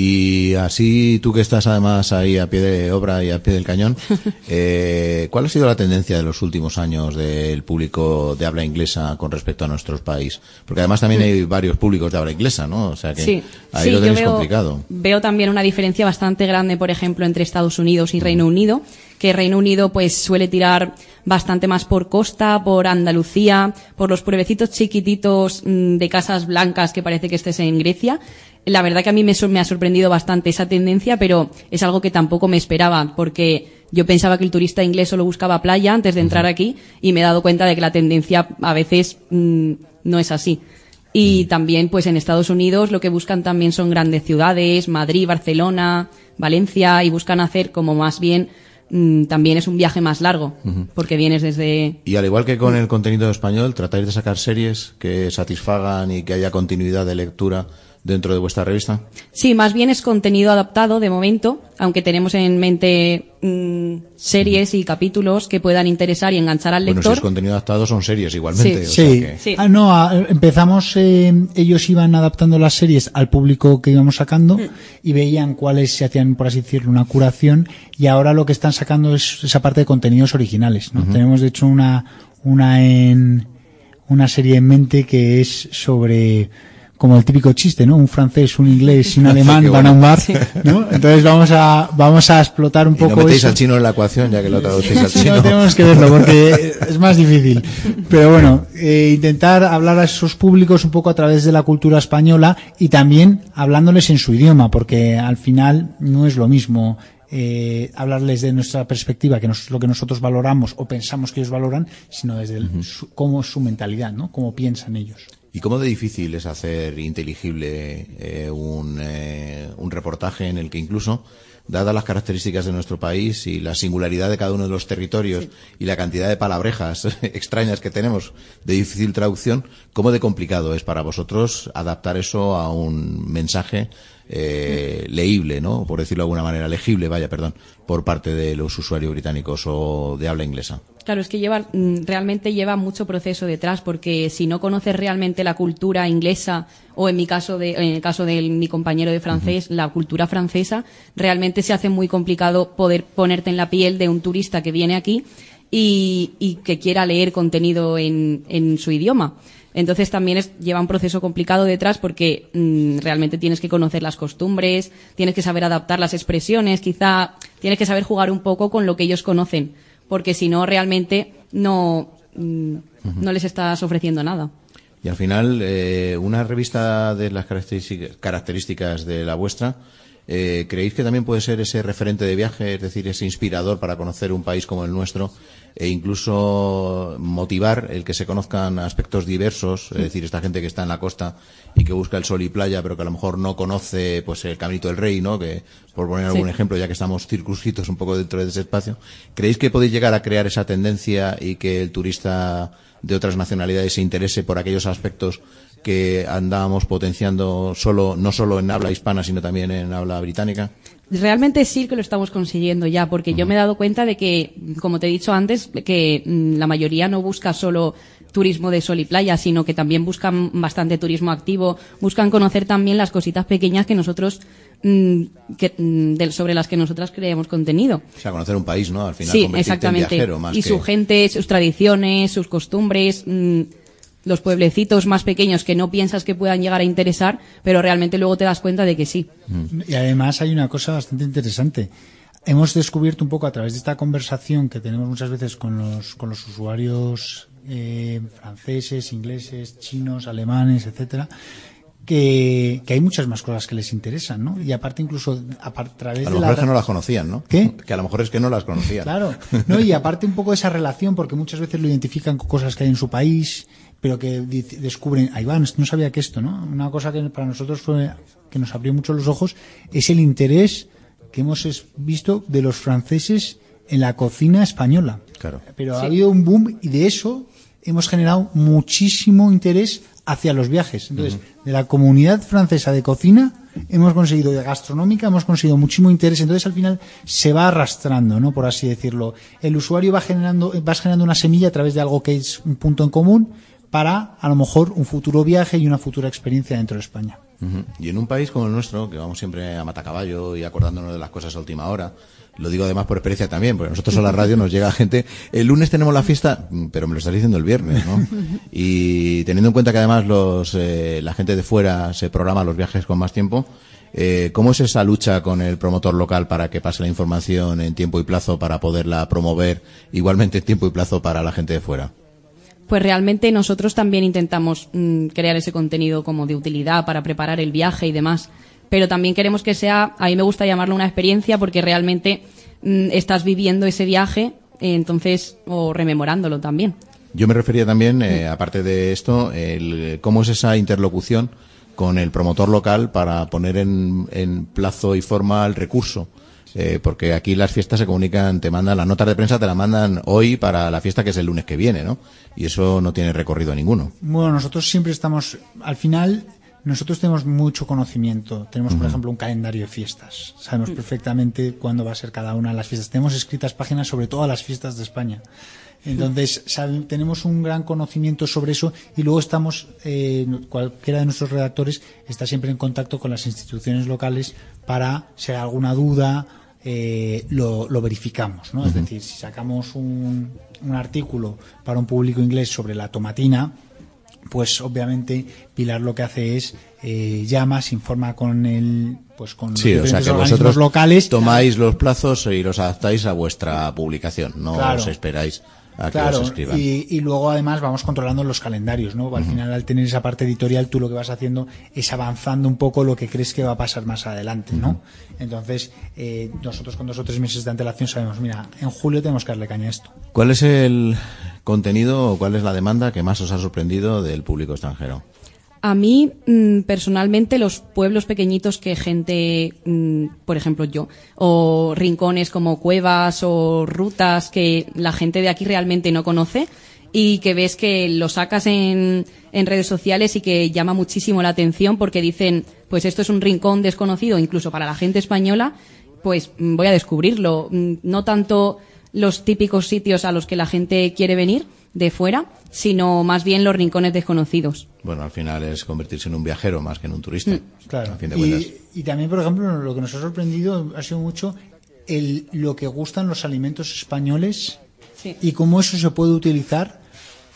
Y así, tú que estás además ahí a pie de obra y a pie del cañón, eh, ¿cuál ha sido la tendencia de los últimos años del público de habla inglesa con respecto a nuestro país? Porque además también hay varios públicos de habla inglesa, ¿no? O sea que Sí, ahí sí, lo yo tenéis veo, complicado. Veo también una diferencia bastante grande, por ejemplo, entre Estados Unidos y Reino Unido, que Reino Unido pues suele tirar bastante más por costa, por Andalucía, por los pueblecitos chiquititos mm, de casas blancas que parece que estés en Grecia. La verdad que a mí me, ha sorprendido bastante esa tendencia, pero es algo que tampoco me esperaba, porque yo pensaba que el turista inglés solo buscaba playa antes de entrar aquí y me he dado cuenta de que la tendencia a veces mm, no es así. Y también, pues en Estados Unidos lo que buscan también son grandes ciudades, Madrid, Barcelona, Valencia, y buscan hacer como más bien, mm, también es un viaje más largo, porque vienes desde... Y al igual que con el contenido español, tratáis de sacar series que satisfagan y que haya continuidad de lectura dentro de vuestra revista. Sí, más bien es contenido adaptado de momento, aunque tenemos en mente mm, series y capítulos que puedan interesar y enganchar al Bueno, si lector. es contenido adaptado son series igualmente. Sí. o sea Sí. que- Sí. Ah, no, a- empezamos, eh, ellos iban adaptando las series al público que íbamos sacando Mm. y veían cuáles se hacían, por así decirlo, una curación y ahora lo que están sacando es esa parte de contenidos originales. ¿no? Tenemos, de hecho, una, una en, una serie en mente que es sobre como el típico chiste, ¿no? Un francés, un inglés y un alemán van a un bar, ¿no? Entonces vamos a, vamos a explotar un Y no poco metéis eso. al chino en la ecuación, ya que lo traducís al Sí, chino. no tenemos que verlo porque es más difícil. Pero bueno, eh, intentar hablar a esos públicos un poco a través de la cultura española y también hablándoles en su idioma, porque al final no es lo mismo eh, hablarles de nuestra perspectiva, que nos- es lo que nosotros valoramos o pensamos que ellos valoran, sino desde el- su- cómo es su mentalidad, ¿no? Cómo piensan ellos. ¿Y cómo de difícil es hacer inteligible eh, un, eh, un reportaje en el que incluso, dadas las características de nuestro país y la singularidad de cada uno de los territorios y la cantidad de palabrejas extrañas que tenemos de difícil traducción, cómo de complicado es para vosotros adaptar eso a un mensaje eh, leíble, ¿no? Por decirlo de alguna manera, legible, vaya, perdón, por parte de los usuarios británicos o de habla inglesa. Claro, es que lleva, mm, realmente lleva mucho proceso detrás, porque si no conoces realmente la cultura inglesa, o en mi caso de, en el caso de mi compañero de francés, la cultura francesa, realmente se hace muy complicado poder ponerte en la piel de un turista que viene aquí y, y que quiera leer contenido en, en su idioma. Entonces también es, lleva un proceso complicado detrás porque mm, realmente tienes que conocer las costumbres, tienes que saber adaptar las expresiones, quizá tienes que saber jugar un poco con lo que ellos conocen, porque si no realmente no, mm, no les estás ofreciendo nada. Y al final, eh, una revista de las características, características de la vuestra, eh, ¿creéis que también puede ser ese referente de viaje, es decir, ese inspirador para conocer un país como el nuestro e incluso motivar el que se conozcan aspectos diversos, es decir, esta gente que está en la costa y que busca el sol y playa, pero que a lo mejor no conoce pues el Caminito del Rey, ¿no? Que por poner algún ejemplo, ya que estamos circunscritos un poco dentro de ese espacio, ¿creéis que podéis llegar a crear esa tendencia y que el turista de otras nacionalidades se interese por aquellos aspectos que andábamos potenciando solo no solo en habla hispana sino también en habla británica? Realmente sí que lo estamos consiguiendo ya, porque yo me he dado cuenta de que, como te he dicho antes, que mm, la mayoría no busca solo turismo de sol y playa, sino que también buscan bastante turismo activo, buscan conocer también las cositas pequeñas que nosotros mm, que, mm, sobre las que nosotras creemos contenido. O sea, conocer un país, ¿no? Al final, sí, convertirte en exactamente. viajero más y que- su gente, sus tradiciones, sus costumbres, los pueblecitos más pequeños que no piensas que puedan llegar a interesar, pero realmente luego te das cuenta de que sí. Y además hay una cosa bastante interesante. Hemos descubierto un poco a través de esta conversación que tenemos muchas veces con los, con los usuarios eh, franceses, ingleses, chinos, alemanes, etcétera, que, que hay muchas más cosas que les interesan, ¿no? Y aparte incluso a, través A de lo la mejor es que no las conocían, ¿no? ¿Qué? Que a lo mejor es que no las conocían. Claro, no, y aparte un poco de esa relación, porque muchas veces lo identifican con cosas que hay en su país, pero que descubren, ahí va, no sabía que esto, ¿no? Una cosa que para nosotros fue, que nos abrió mucho los ojos, es el interés que hemos visto de los franceses en la cocina española. Claro. Pero ha habido un boom y de eso hemos generado muchísimo interés hacia los viajes. Entonces, de la comunidad francesa de cocina hemos conseguido, de gastronómica, hemos conseguido muchísimo interés. Entonces, al final se va arrastrando, ¿no? Por así decirlo. El usuario va generando, vas generando una semilla a través de algo que es un punto en común para, a lo mejor, un futuro viaje y una futura experiencia dentro de España. Y en un país como el nuestro, que vamos siempre a matacaballo y acordándonos de las cosas a última hora, lo digo además por experiencia también, porque nosotros a la radio nos llega gente, el lunes tenemos la fiesta, mm, pero me lo estás diciendo el viernes, ¿no? Y teniendo en cuenta que además los, eh, la gente de fuera se programa los viajes con más tiempo, eh, ¿cómo es esa lucha con el promotor local para que pase la información en tiempo y plazo para poderla promover igualmente en tiempo y plazo para la gente de fuera? Pues realmente nosotros también intentamos mm, crear ese contenido como de utilidad para preparar el viaje y demás. Pero también queremos que sea, a mí me gusta llamarlo una experiencia porque realmente mm, estás viviendo ese viaje, eh, entonces, o rememorándolo también. Yo me refería también, eh, aparte de esto, el, cómo es esa interlocución con el promotor local para poner en, en plazo y forma el recurso. Eh, porque aquí las fiestas se comunican, te mandan las notas de prensa, te las mandan hoy para la fiesta que es el lunes que viene, ¿no? Y eso no tiene recorrido ninguno. Bueno, nosotros siempre estamos, al final, nosotros tenemos mucho conocimiento. Tenemos, por ejemplo, un calendario de fiestas. Sabemos perfectamente cuándo va a ser cada una de las fiestas. Tenemos escritas páginas sobre todas las fiestas de España. Entonces, sabe- tenemos un gran conocimiento sobre eso y luego estamos, eh, cualquiera de nuestros redactores está siempre en contacto con las instituciones locales para, si hay alguna duda, eh, lo, lo verificamos. ¿no? Es decir, si sacamos un, un artículo para un público inglés sobre la tomatina, pues obviamente Pilar lo que hace es eh, llama, se informa con el pues con Sí, los o sea que vosotros locales tomáis los plazos y los adaptáis a vuestra publicación, no Claro. os esperáis a que Claro, os escriban. y, y luego además vamos controlando los calendarios, ¿no? Al final, al tener esa parte editorial, tú lo que vas haciendo es avanzando un poco lo que crees que va a pasar más adelante, ¿no? Entonces, eh, nosotros con dos o tres meses de antelación sabemos, mira, en julio tenemos que darle caña a esto. ¿Cuál es el contenido o cuál es la demanda que más os ha sorprendido del público extranjero? A mí, mm, personalmente, los pueblos pequeñitos que gente, mm, por ejemplo yo, o rincones como cuevas o rutas que la gente de aquí realmente no conoce y que ves que lo sacas en, redes sociales y que llama muchísimo la atención porque dicen, pues esto es un rincón desconocido incluso para la gente española, pues mm, voy a descubrirlo. No tanto los típicos sitios a los que la gente quiere venir de fuera, sino más bien los rincones desconocidos. Bueno, al final es convertirse en un viajero más que en un turista. Mm, Claro. A fin de cuentas. Y, y también, por ejemplo, lo que nos ha sorprendido ha sido mucho el, lo que gustan los alimentos españoles Sí. y cómo eso se puede utilizar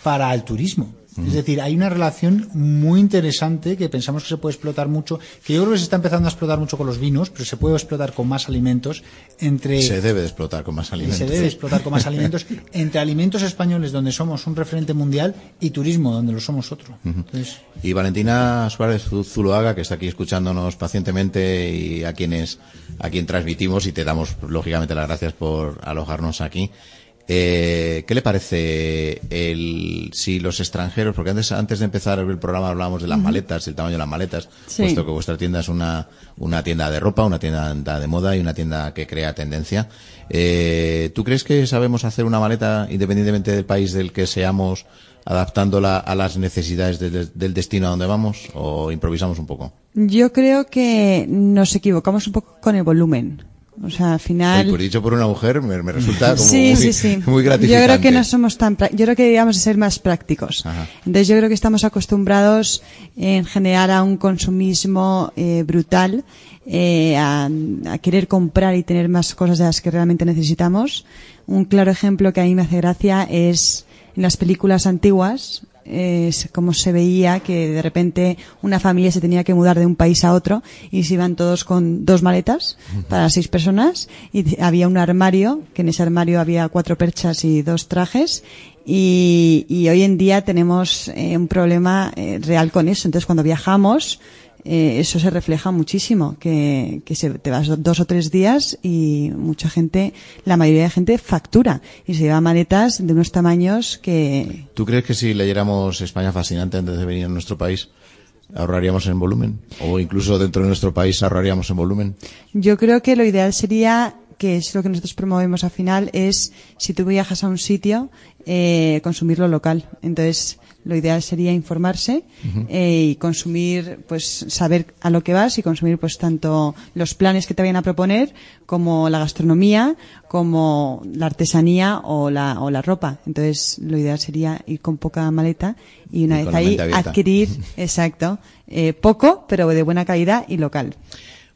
para el turismo. Es decir, hay una relación muy interesante que pensamos que se puede explotar mucho, que yo creo que se está empezando a explotar mucho con los vinos, pero se puede explotar con más alimentos entre Se debe de explotar con más alimentos. se debe explotar con más alimentos entre alimentos españoles donde somos un referente mundial y turismo donde lo somos otro. Entonces, Y Valentina Suárez Zu- Zuloaga, que está aquí escuchándonos pacientemente y a quienes a quien transmitimos y te damos lógicamente las gracias por alojarnos aquí. Eh, ¿Qué le parece el si los extranjeros, porque antes antes de empezar el programa hablábamos de las maletas, el tamaño de las maletas, Sí. puesto que vuestra tienda es una una tienda de ropa, una tienda de moda y una tienda que crea tendencia. Eh, ¿Tú crees que sabemos hacer una maleta independientemente del país del que seamos, adaptándola a las necesidades del, del destino a donde vamos o improvisamos un poco? Yo creo que nos equivocamos un poco con el volumen. O sea, al final. Pues dicho por una mujer me, me resulta como sí, muy, sí, sí. muy Yo creo que no somos tan, pra- yo creo que deberíamos de ser más prácticos. Ajá. Entonces yo creo que estamos acostumbrados en general a un consumismo eh, brutal, eh, a, a querer comprar y tener más cosas de las que realmente necesitamos. Un claro ejemplo que a mí me hace gracia es en las películas antiguas, eh, es como se veía que de repente una familia se tenía que mudar de un país a otro y se iban todos con dos maletas para seis personas y había un armario, que en ese armario había cuatro perchas y dos trajes y, y hoy en día tenemos eh, un problema eh, real con eso. Entonces cuando viajamos eh, eso se refleja muchísimo, que, que se, te vas dos o tres días y mucha gente, la mayoría de gente factura y se lleva maletas de unos tamaños que ¿Tú crees que si leyéramos España fascinante antes de venir a nuestro país ahorraríamos en volumen? O incluso dentro de nuestro país ahorraríamos en volumen. yo creo que lo ideal sería que es lo que nosotros promovemos al final es si tú viajas a un sitio eh, consumirlo local entonces lo ideal sería informarse eh, y consumir pues saber a lo que vas y consumir pues tanto los planes que te vayan a proponer como la gastronomía como la artesanía o la o la ropa. Entonces lo ideal sería ir con poca maleta y una Y vez ahí adquirir exacto eh, poco pero de buena calidad y local.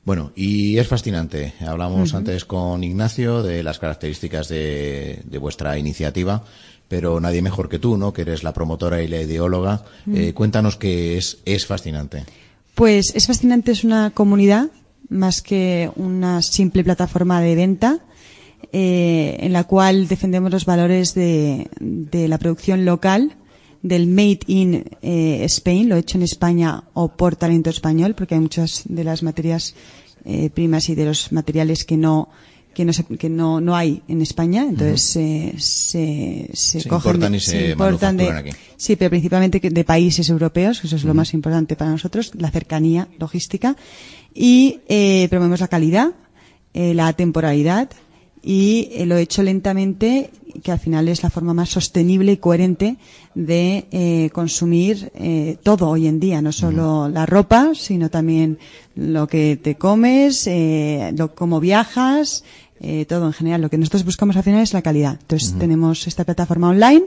Bueno, y es fascinante. Hablamos antes con Ignacio de las características de, de vuestra iniciativa, pero nadie mejor que tú, ¿no? Que eres la promotora y la ideóloga. Eh, cuéntanos que es, es fascinante. Pues es fascinante, es una comunidad más que una simple plataforma de venta eh, en la cual defendemos los valores de, de la producción local, del Made in eh, Spain, lo hecho en España o por talento español, porque hay muchas de las materias eh, primas y de los materiales que no que no, se- que no, no hay en España, entonces eh, se, se, Se cogen importan de- y se manufacturan aquí. Sí, pero principalmente de países europeos, que eso es lo más importante para nosotros, la cercanía logística. Y eh, promovemos la calidad, eh, la temporalidad y eh, lo he hecho lentamente, que al final es la forma más sostenible y coherente de eh, consumir eh, todo hoy en día, no solo la ropa, sino también lo que te comes, eh, lo, cómo viajas, eh, todo en general. Lo que nosotros buscamos al final es la calidad. Entonces tenemos esta plataforma online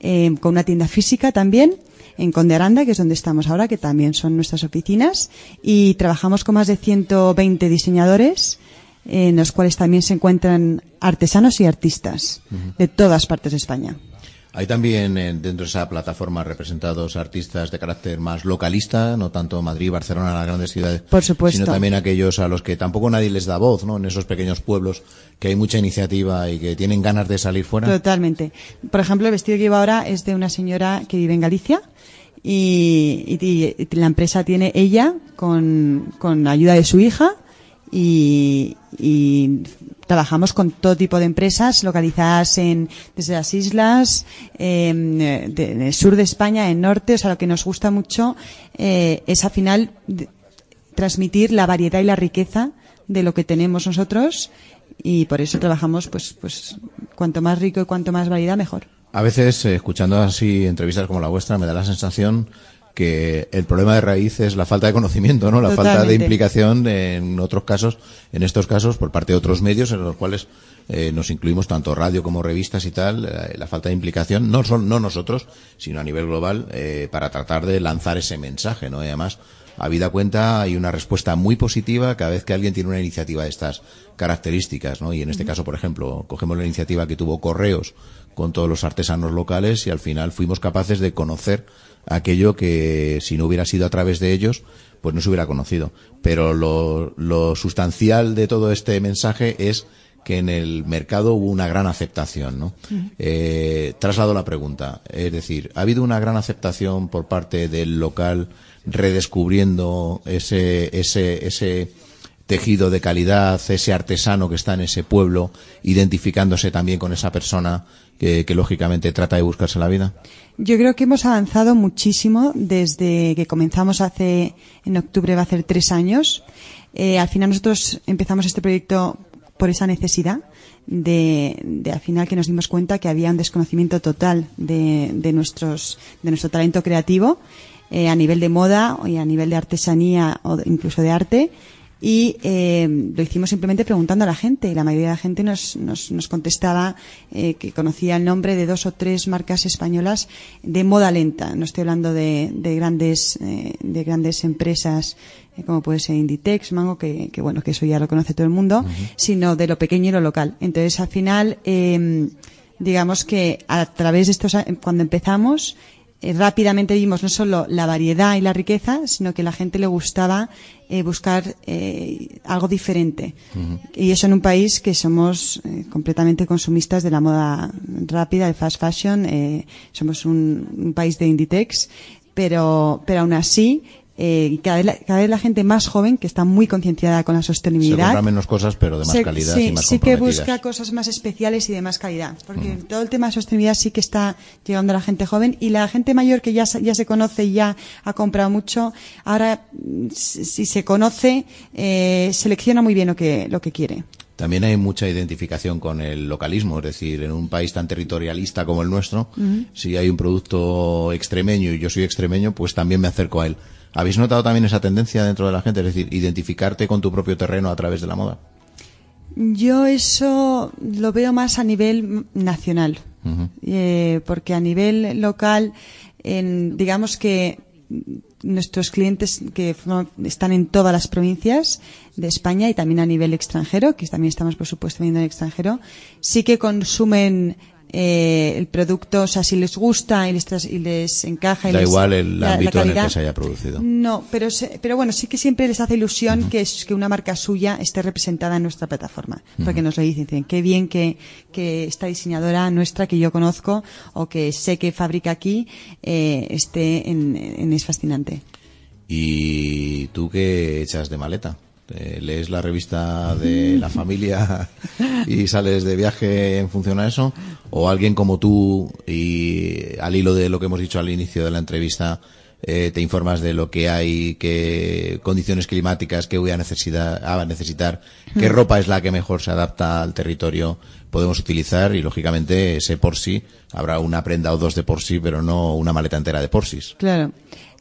eh, con una tienda física también en Conde Aranda, que es donde estamos ahora, que también son nuestras oficinas, y trabajamos con más de 120 diseñadores, en los cuales también se encuentran artesanos y artistas de todas partes de España. Hay también eh, dentro de esa plataforma representados artistas de carácter más localista, no tanto Madrid, Barcelona, las grandes ciudades, Por supuesto. sino también aquellos a los que tampoco nadie les da voz, ¿no? En esos pequeños pueblos que hay mucha iniciativa y que tienen ganas de salir fuera. Totalmente. Por ejemplo, el vestido que llevo ahora es de una señora que vive en Galicia y, y- y la empresa tiene ella con, ayuda de su hija y, y trabajamos con todo tipo de empresas localizadas en desde las islas, em, en el sur de España, en norte. O sea, lo que nos gusta mucho eh, es al final transmitir la variedad y la riqueza de lo que tenemos nosotros y por eso trabajamos pues pues cuanto más rico y cuanto más variedad mejor. A veces, eh, escuchando así entrevistas como la vuestra, me da la sensación que el problema de raíz es la falta de conocimiento, ¿no? La falta de implicación en otros casos, en estos casos, por parte de otros medios en los cuales eh, nos incluimos tanto radio como revistas y tal, eh, la falta de implicación, no son, no nosotros, sino a nivel global, eh, para tratar de lanzar ese mensaje, ¿no? Y además, habida cuenta, hay una respuesta muy positiva cada vez que alguien tiene una iniciativa de estas características, ¿no? Y en este caso, por ejemplo, cogemos la iniciativa que tuvo Correos con todos los artesanos locales y al final fuimos capaces de conocer aquello que si no hubiera sido a través de ellos, pues no se hubiera conocido. Pero lo, lo sustancial de todo este mensaje es que en el mercado hubo una gran aceptación, ¿no? Eh, traslado la pregunta, es decir, ¿ha habido una gran aceptación por parte del local redescubriendo ese, ese, ese tejido de calidad, ese artesano que está en ese pueblo, identificándose también con esa persona que, lógicamente trata de buscarse la vida? Yo creo que hemos avanzado muchísimo desde que comenzamos hace, en octubre va a ser tres años. Eh, al final nosotros empezamos este proyecto por esa necesidad de, de, al final que nos dimos cuenta que había un desconocimiento total de, de nuestros de nuestro talento creativo eh, a nivel de moda y a nivel de artesanía o incluso de arte y eh, lo hicimos simplemente preguntando a la gente y la mayoría de la gente nos, nos, nos contestaba eh, que conocía el nombre de dos o tres marcas españolas de moda lenta. No estoy hablando de, de grandes eh, de grandes empresas eh, como puede ser Inditex, Mango, que, que, bueno que eso ya lo conoce todo el mundo, uh -huh. sino de lo pequeño y lo local. Entonces al final eh, digamos que a través de estos cuando empezamos eh, rápidamente vimos no solo la variedad y la riqueza, sino que a la gente le gustaba eh, buscar eh, algo diferente. Uh -huh. Y eso en un país que somos eh, completamente consumistas de la moda rápida, de fast fashion. Eh, somos un, un, país de Inditex, pero, pero aún así eh, cada, vez la, cada vez la gente más joven que está muy concienciada con la sostenibilidad. Se compra menos cosas, pero de más se, calidad sí, y más Sí que busca cosas más especiales y de más calidad. Porque mm. todo el tema de sostenibilidad sí que está llegando a la gente joven y la gente mayor que ya, ya se conoce y ya ha comprado mucho, ahora si se conoce, eh, selecciona muy bien lo que, lo que quiere. También hay mucha identificación con el localismo, es decir, en un país tan territorialista como el nuestro, uh -huh. si hay un producto extremeño y yo soy extremeño, pues también me acerco a él. ¿Habéis notado también esa tendencia dentro de la gente? Es decir, identificarte con tu propio terreno a través de la moda. Yo eso lo veo más a nivel nacional, uh -huh. eh, porque a nivel local, en, digamos que nuestros clientes que están en todas las provincias de España y también a nivel extranjero, que también estamos por supuesto viendo en el extranjero, sí que consumen eh, el producto, o sea, si les gusta y les, y les encaja. Y da les, igual el la, ámbito la calidad, en el que se haya producido. No, pero, se, pero bueno, sí que siempre les hace ilusión uh -huh. que, es, que una marca suya esté representada en nuestra plataforma. Uh -huh. Porque nos lo dicen, dicen, qué bien que, que esta diseñadora nuestra que yo conozco o que sé que fabrica aquí eh, esté en, en Es Fascinante. ¿Y tú qué echas de maleta? Lees la revista de la familia y sales de viaje en función a eso o alguien como tú y al hilo de lo que hemos dicho al inicio de la entrevista eh, te informas de lo que hay, qué condiciones climáticas, qué voy a necesitar, a necesitar, qué mm. ropa es la que mejor se adapta al territorio podemos utilizar y lógicamente ese por sí habrá una prenda o dos de por sí, pero no una maleta entera de por sí. Claro.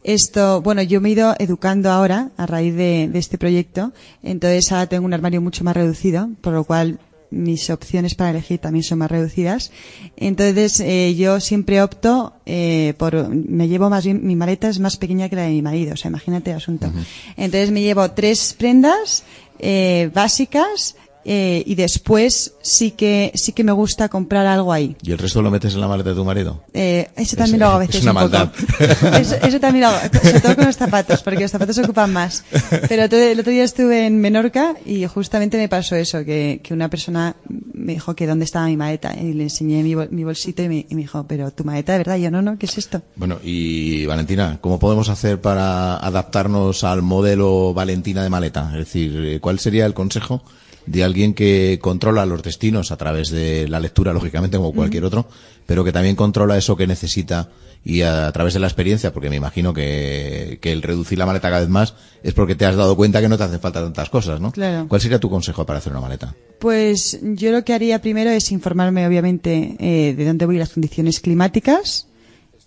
Esto, bueno, yo me he ido educando ahora a raíz de, de, este proyecto, entonces ahora tengo un armario mucho más reducido, por lo cual mis opciones para elegir también son más reducidas. Entonces eh, yo siempre opto eh, por, me llevo más bien, mi maleta es más pequeña que la de mi marido, o sea, imagínate el asunto. Uh -huh. Entonces me llevo tres prendas eh, básicas, eh, y después sí que sí que me gusta comprar algo ahí. ¿Y el resto lo metes en la maleta de tu marido? Eh, eso también es, lo hago a veces es una un maldad. poco. Eso, eso, también lo hago, sobre todo con los zapatos, porque los zapatos ocupan más. Pero todo, el otro día estuve en Menorca y justamente me pasó eso, que, que una persona me dijo que dónde estaba mi maleta y le enseñé mi, mi bolsito y me, y me, dijo, pero tu maleta de verdad, y yo no, no, ¿qué es esto? Bueno, y Valentina, ¿cómo podemos hacer para adaptarnos al modelo Valentina de maleta? Es decir, ¿cuál sería el consejo? De alguien que controla los destinos a través de la lectura, lógicamente, como cualquier otro, pero que también controla eso que necesita y a, a, través de la experiencia, porque me imagino que, que el reducir la maleta cada vez más es porque te has dado cuenta que no te hacen falta tantas cosas, ¿no? Claro. ¿Cuál sería tu consejo para hacer una maleta? Pues yo lo que haría primero es informarme, obviamente, eh, de dónde voy las condiciones climáticas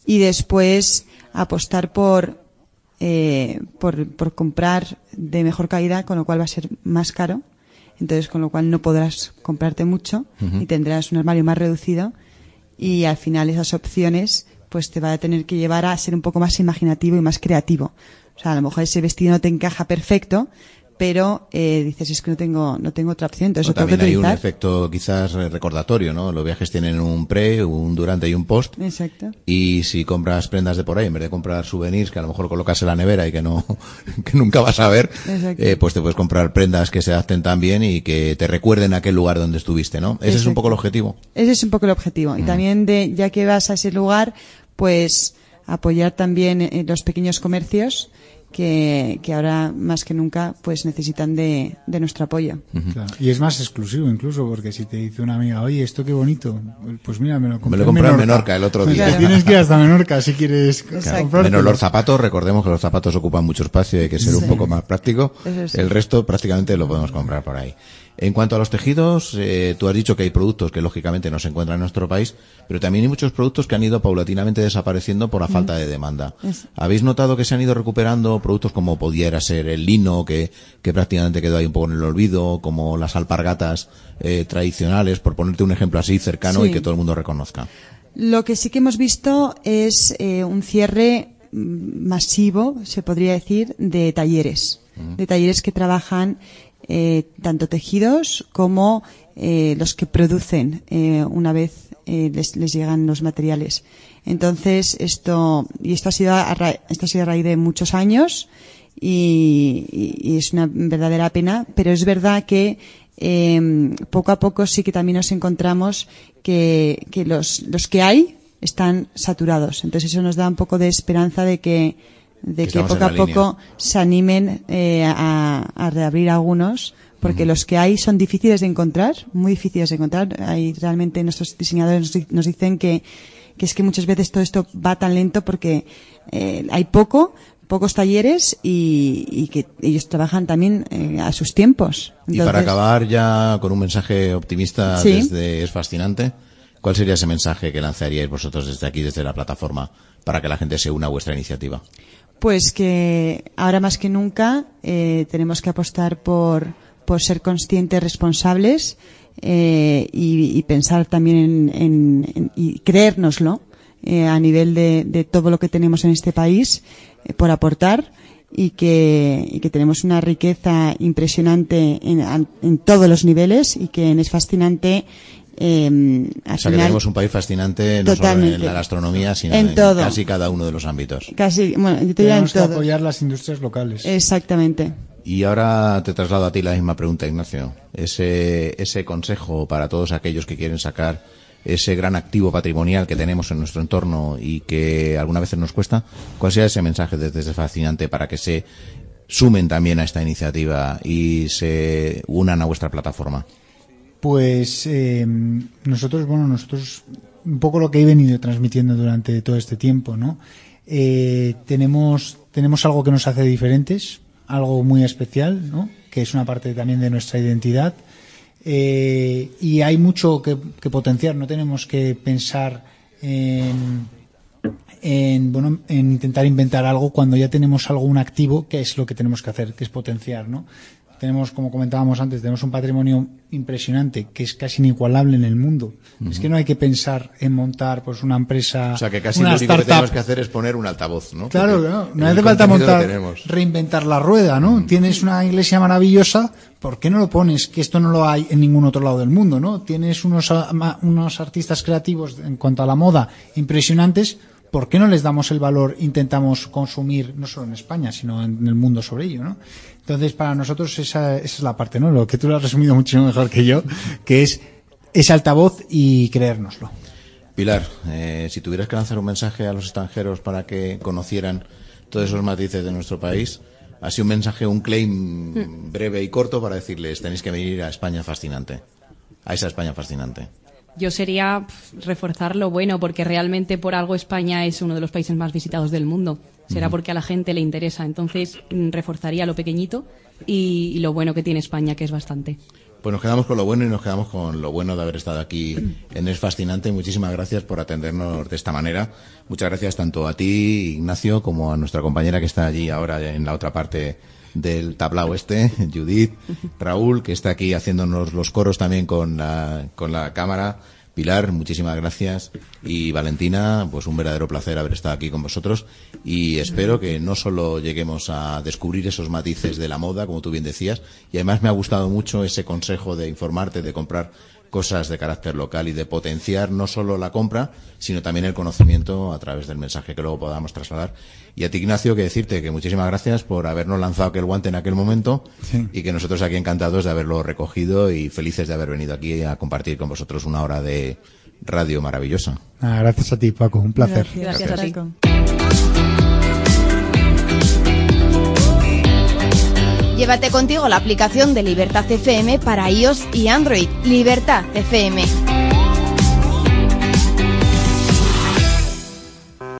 y después apostar por, eh, por, por comprar de mejor calidad, con lo cual va a ser más caro entonces con lo cual no podrás comprarte mucho uh -huh. y tendrás un armario más reducido y al final esas opciones pues te va a tener que llevar a ser un poco más imaginativo y más creativo O sea, a lo mejor ese vestido no te encaja perfecto, pero eh, dices es que no tengo no tengo otra opción entonces O tengo que también hay un efecto quizás eh, recordatorio, ¿no? Los viajes tienen un pre, un durante y un post. exacto Y si compras prendas de por ahí, en vez de comprar souvenirs que a lo mejor colocas en la nevera y que no, que nunca vas a ver, eh, pues te puedes comprar prendas que se adapten también y que te recuerden a aquel lugar donde estuviste, ¿no? Ese es un poco el objetivo. ese es un poco el objetivo y Mm. también de ya que vas a ese lugar pues apoyar también eh, los pequeños comercios que, que ahora más que nunca pues necesitan de, de nuestro apoyo Claro. Y es más exclusivo incluso, porque si te dice una amiga, oye, esto qué bonito, pues mira, me lo compré, Me lo compré en Menorca el otro día. te Tienes que ir hasta Menorca si quieres. Menos los zapatos, recordemos que los zapatos ocupan mucho espacio y hay que ser un poco más práctico. Sí. El resto prácticamente lo podemos comprar por ahí. En cuanto a los tejidos, eh, tú has dicho que hay productos que lógicamente no se encuentran en nuestro país, pero también hay muchos productos que han ido paulatinamente desapareciendo por la falta de demanda. ¿Habéis notado que se han ido recuperando productos como pudiera ser el lino, que, que prácticamente quedó ahí un poco en el olvido, como las alpargatas eh, tradicionales, por ponerte un ejemplo así cercano Sí. y que todo el mundo reconozca? Lo que sí que hemos visto es eh, un cierre mm, masivo, se podría decir, de talleres. De talleres que trabajan eh, tanto tejidos como eh, los que producen eh, una vez eh, les, les llegan los materiales. Entonces, esto, y esto ha sido a, ra- esto ha sido a raíz de muchos años y, y- es una verdadera pena, pero es verdad que eh, poco a poco sí que también nos encontramos que, que los, los que hay están saturados. Entonces eso nos da un poco de esperanza de que, de Que poco a poco se animen eh, a, a reabrir algunos, porque los que hay son difíciles de encontrar, muy difíciles de encontrar. Hay realmente nuestros diseñadores nos nos dicen que, que es que muchas veces todo esto va tan lento porque eh, hay poco, pocos talleres y, y que ellos trabajan también eh, a sus tiempos. Y para acabar ya con un mensaje optimista Sí. desde Es Fascinante, ¿cuál sería ese mensaje que lanzaríais vosotros desde aquí, desde la plataforma, para que la gente se una a vuestra iniciativa? Pues que ahora más que nunca eh, tenemos que apostar por, por ser conscientes, responsables eh, y, y pensar también en, en- en- y creérnoslo eh, a nivel de, de todo lo que tenemos en este país eh, por aportar y que, y que tenemos una riqueza impresionante en, en todos los niveles y que es fascinante eh, al O sea, que tenemos un país fascinante no solo en la gastronomía, sino En en, todo. casi cada uno de los ámbitos. casi, bueno, yo te diría en Tenemos que todo. apoyar las industrias locales. Exactamente. Y ahora te traslado a ti la misma pregunta, Ignacio. Ese, ese consejo para todos aquellos que quieren sacar ese gran activo patrimonial que tenemos en nuestro entorno y que alguna vez nos cuesta, ¿cuál sería ese mensaje desde ese fascinante para que se sumen también a esta iniciativa y se unan a vuestra plataforma? Pues eh, nosotros, bueno, nosotros un poco lo que he venido transmitiendo durante todo este tiempo, ¿no? Eh, tenemos tenemos algo que nos hace diferentes, algo muy especial, ¿no? Que es una parte también de nuestra identidad Eh, y hay mucho que, que potenciar. No tenemos que pensar en en, bueno, en intentar inventar algo cuando ya tenemos algo, un activo, que es lo que tenemos que hacer, que es potenciar, ¿no? Tenemos, como comentábamos antes, tenemos un patrimonio impresionante, que es casi inigualable en el mundo. Es que no hay que pensar en montar, pues, una empresa, O sea, que casi lo único que tenemos que hacer es poner un altavoz, ¿no? Claro, no, no hace falta montar, reinventar la rueda, ¿no? Tienes una iglesia maravillosa, ¿por qué no lo pones? Que esto no lo hay en ningún otro lado del mundo, ¿no? Tienes unos, unos artistas creativos en cuanto a la moda impresionantes, ¿por qué no les damos el valor, intentamos consumir, no solo en España, sino en el mundo sobre ello, ¿no? Entonces, para nosotros esa, esa es la parte, ¿no? Lo que tú lo has resumido muchísimo mejor que yo, que es ese altavoz y creérnoslo. Pilar, eh, si tuvieras que lanzar un mensaje a los extranjeros para que conocieran todos esos matices de nuestro país, así un mensaje, un claim breve y corto para decirles tenéis que venir a España fascinante, a esa España fascinante. Yo sería reforzar lo bueno, porque realmente por algo España es uno de los países más visitados del mundo. Será porque a la gente le interesa. Entonces, mm, reforzaría lo pequeñito y, y lo bueno que tiene España, que es bastante. Pues nos quedamos con lo bueno y nos quedamos con lo bueno de haber estado aquí en Es Fascinante. Muchísimas gracias por atendernos de esta manera. Muchas gracias tanto a ti, Ignacio, como a nuestra compañera que está allí ahora en la otra parte del tablao este, Judith, Raúl, que está aquí haciéndonos los coros también con la, con la cámara, Pilar, muchísimas gracias. Y Valentina, pues un verdadero placer haber estado aquí con vosotros. Y espero que no solo lleguemos a descubrir esos matices de la moda, como tú bien decías, y además me ha gustado mucho ese consejo de informarte, de comprar cosas de carácter local y de potenciar no solo la compra, sino también el conocimiento a través del mensaje que luego podamos trasladar. Y a ti, Ignacio, que decirte que muchísimas gracias por habernos lanzado aquel guante en aquel momento y que nosotros aquí encantados de haberlo recogido y felices de haber venido aquí a compartir con vosotros una hora de radio maravillosa. Ah, gracias a ti, Paco, un placer. Gracias a ti. Llévate contigo la aplicación de Libertad FM para iOS y Android. Libertad FM.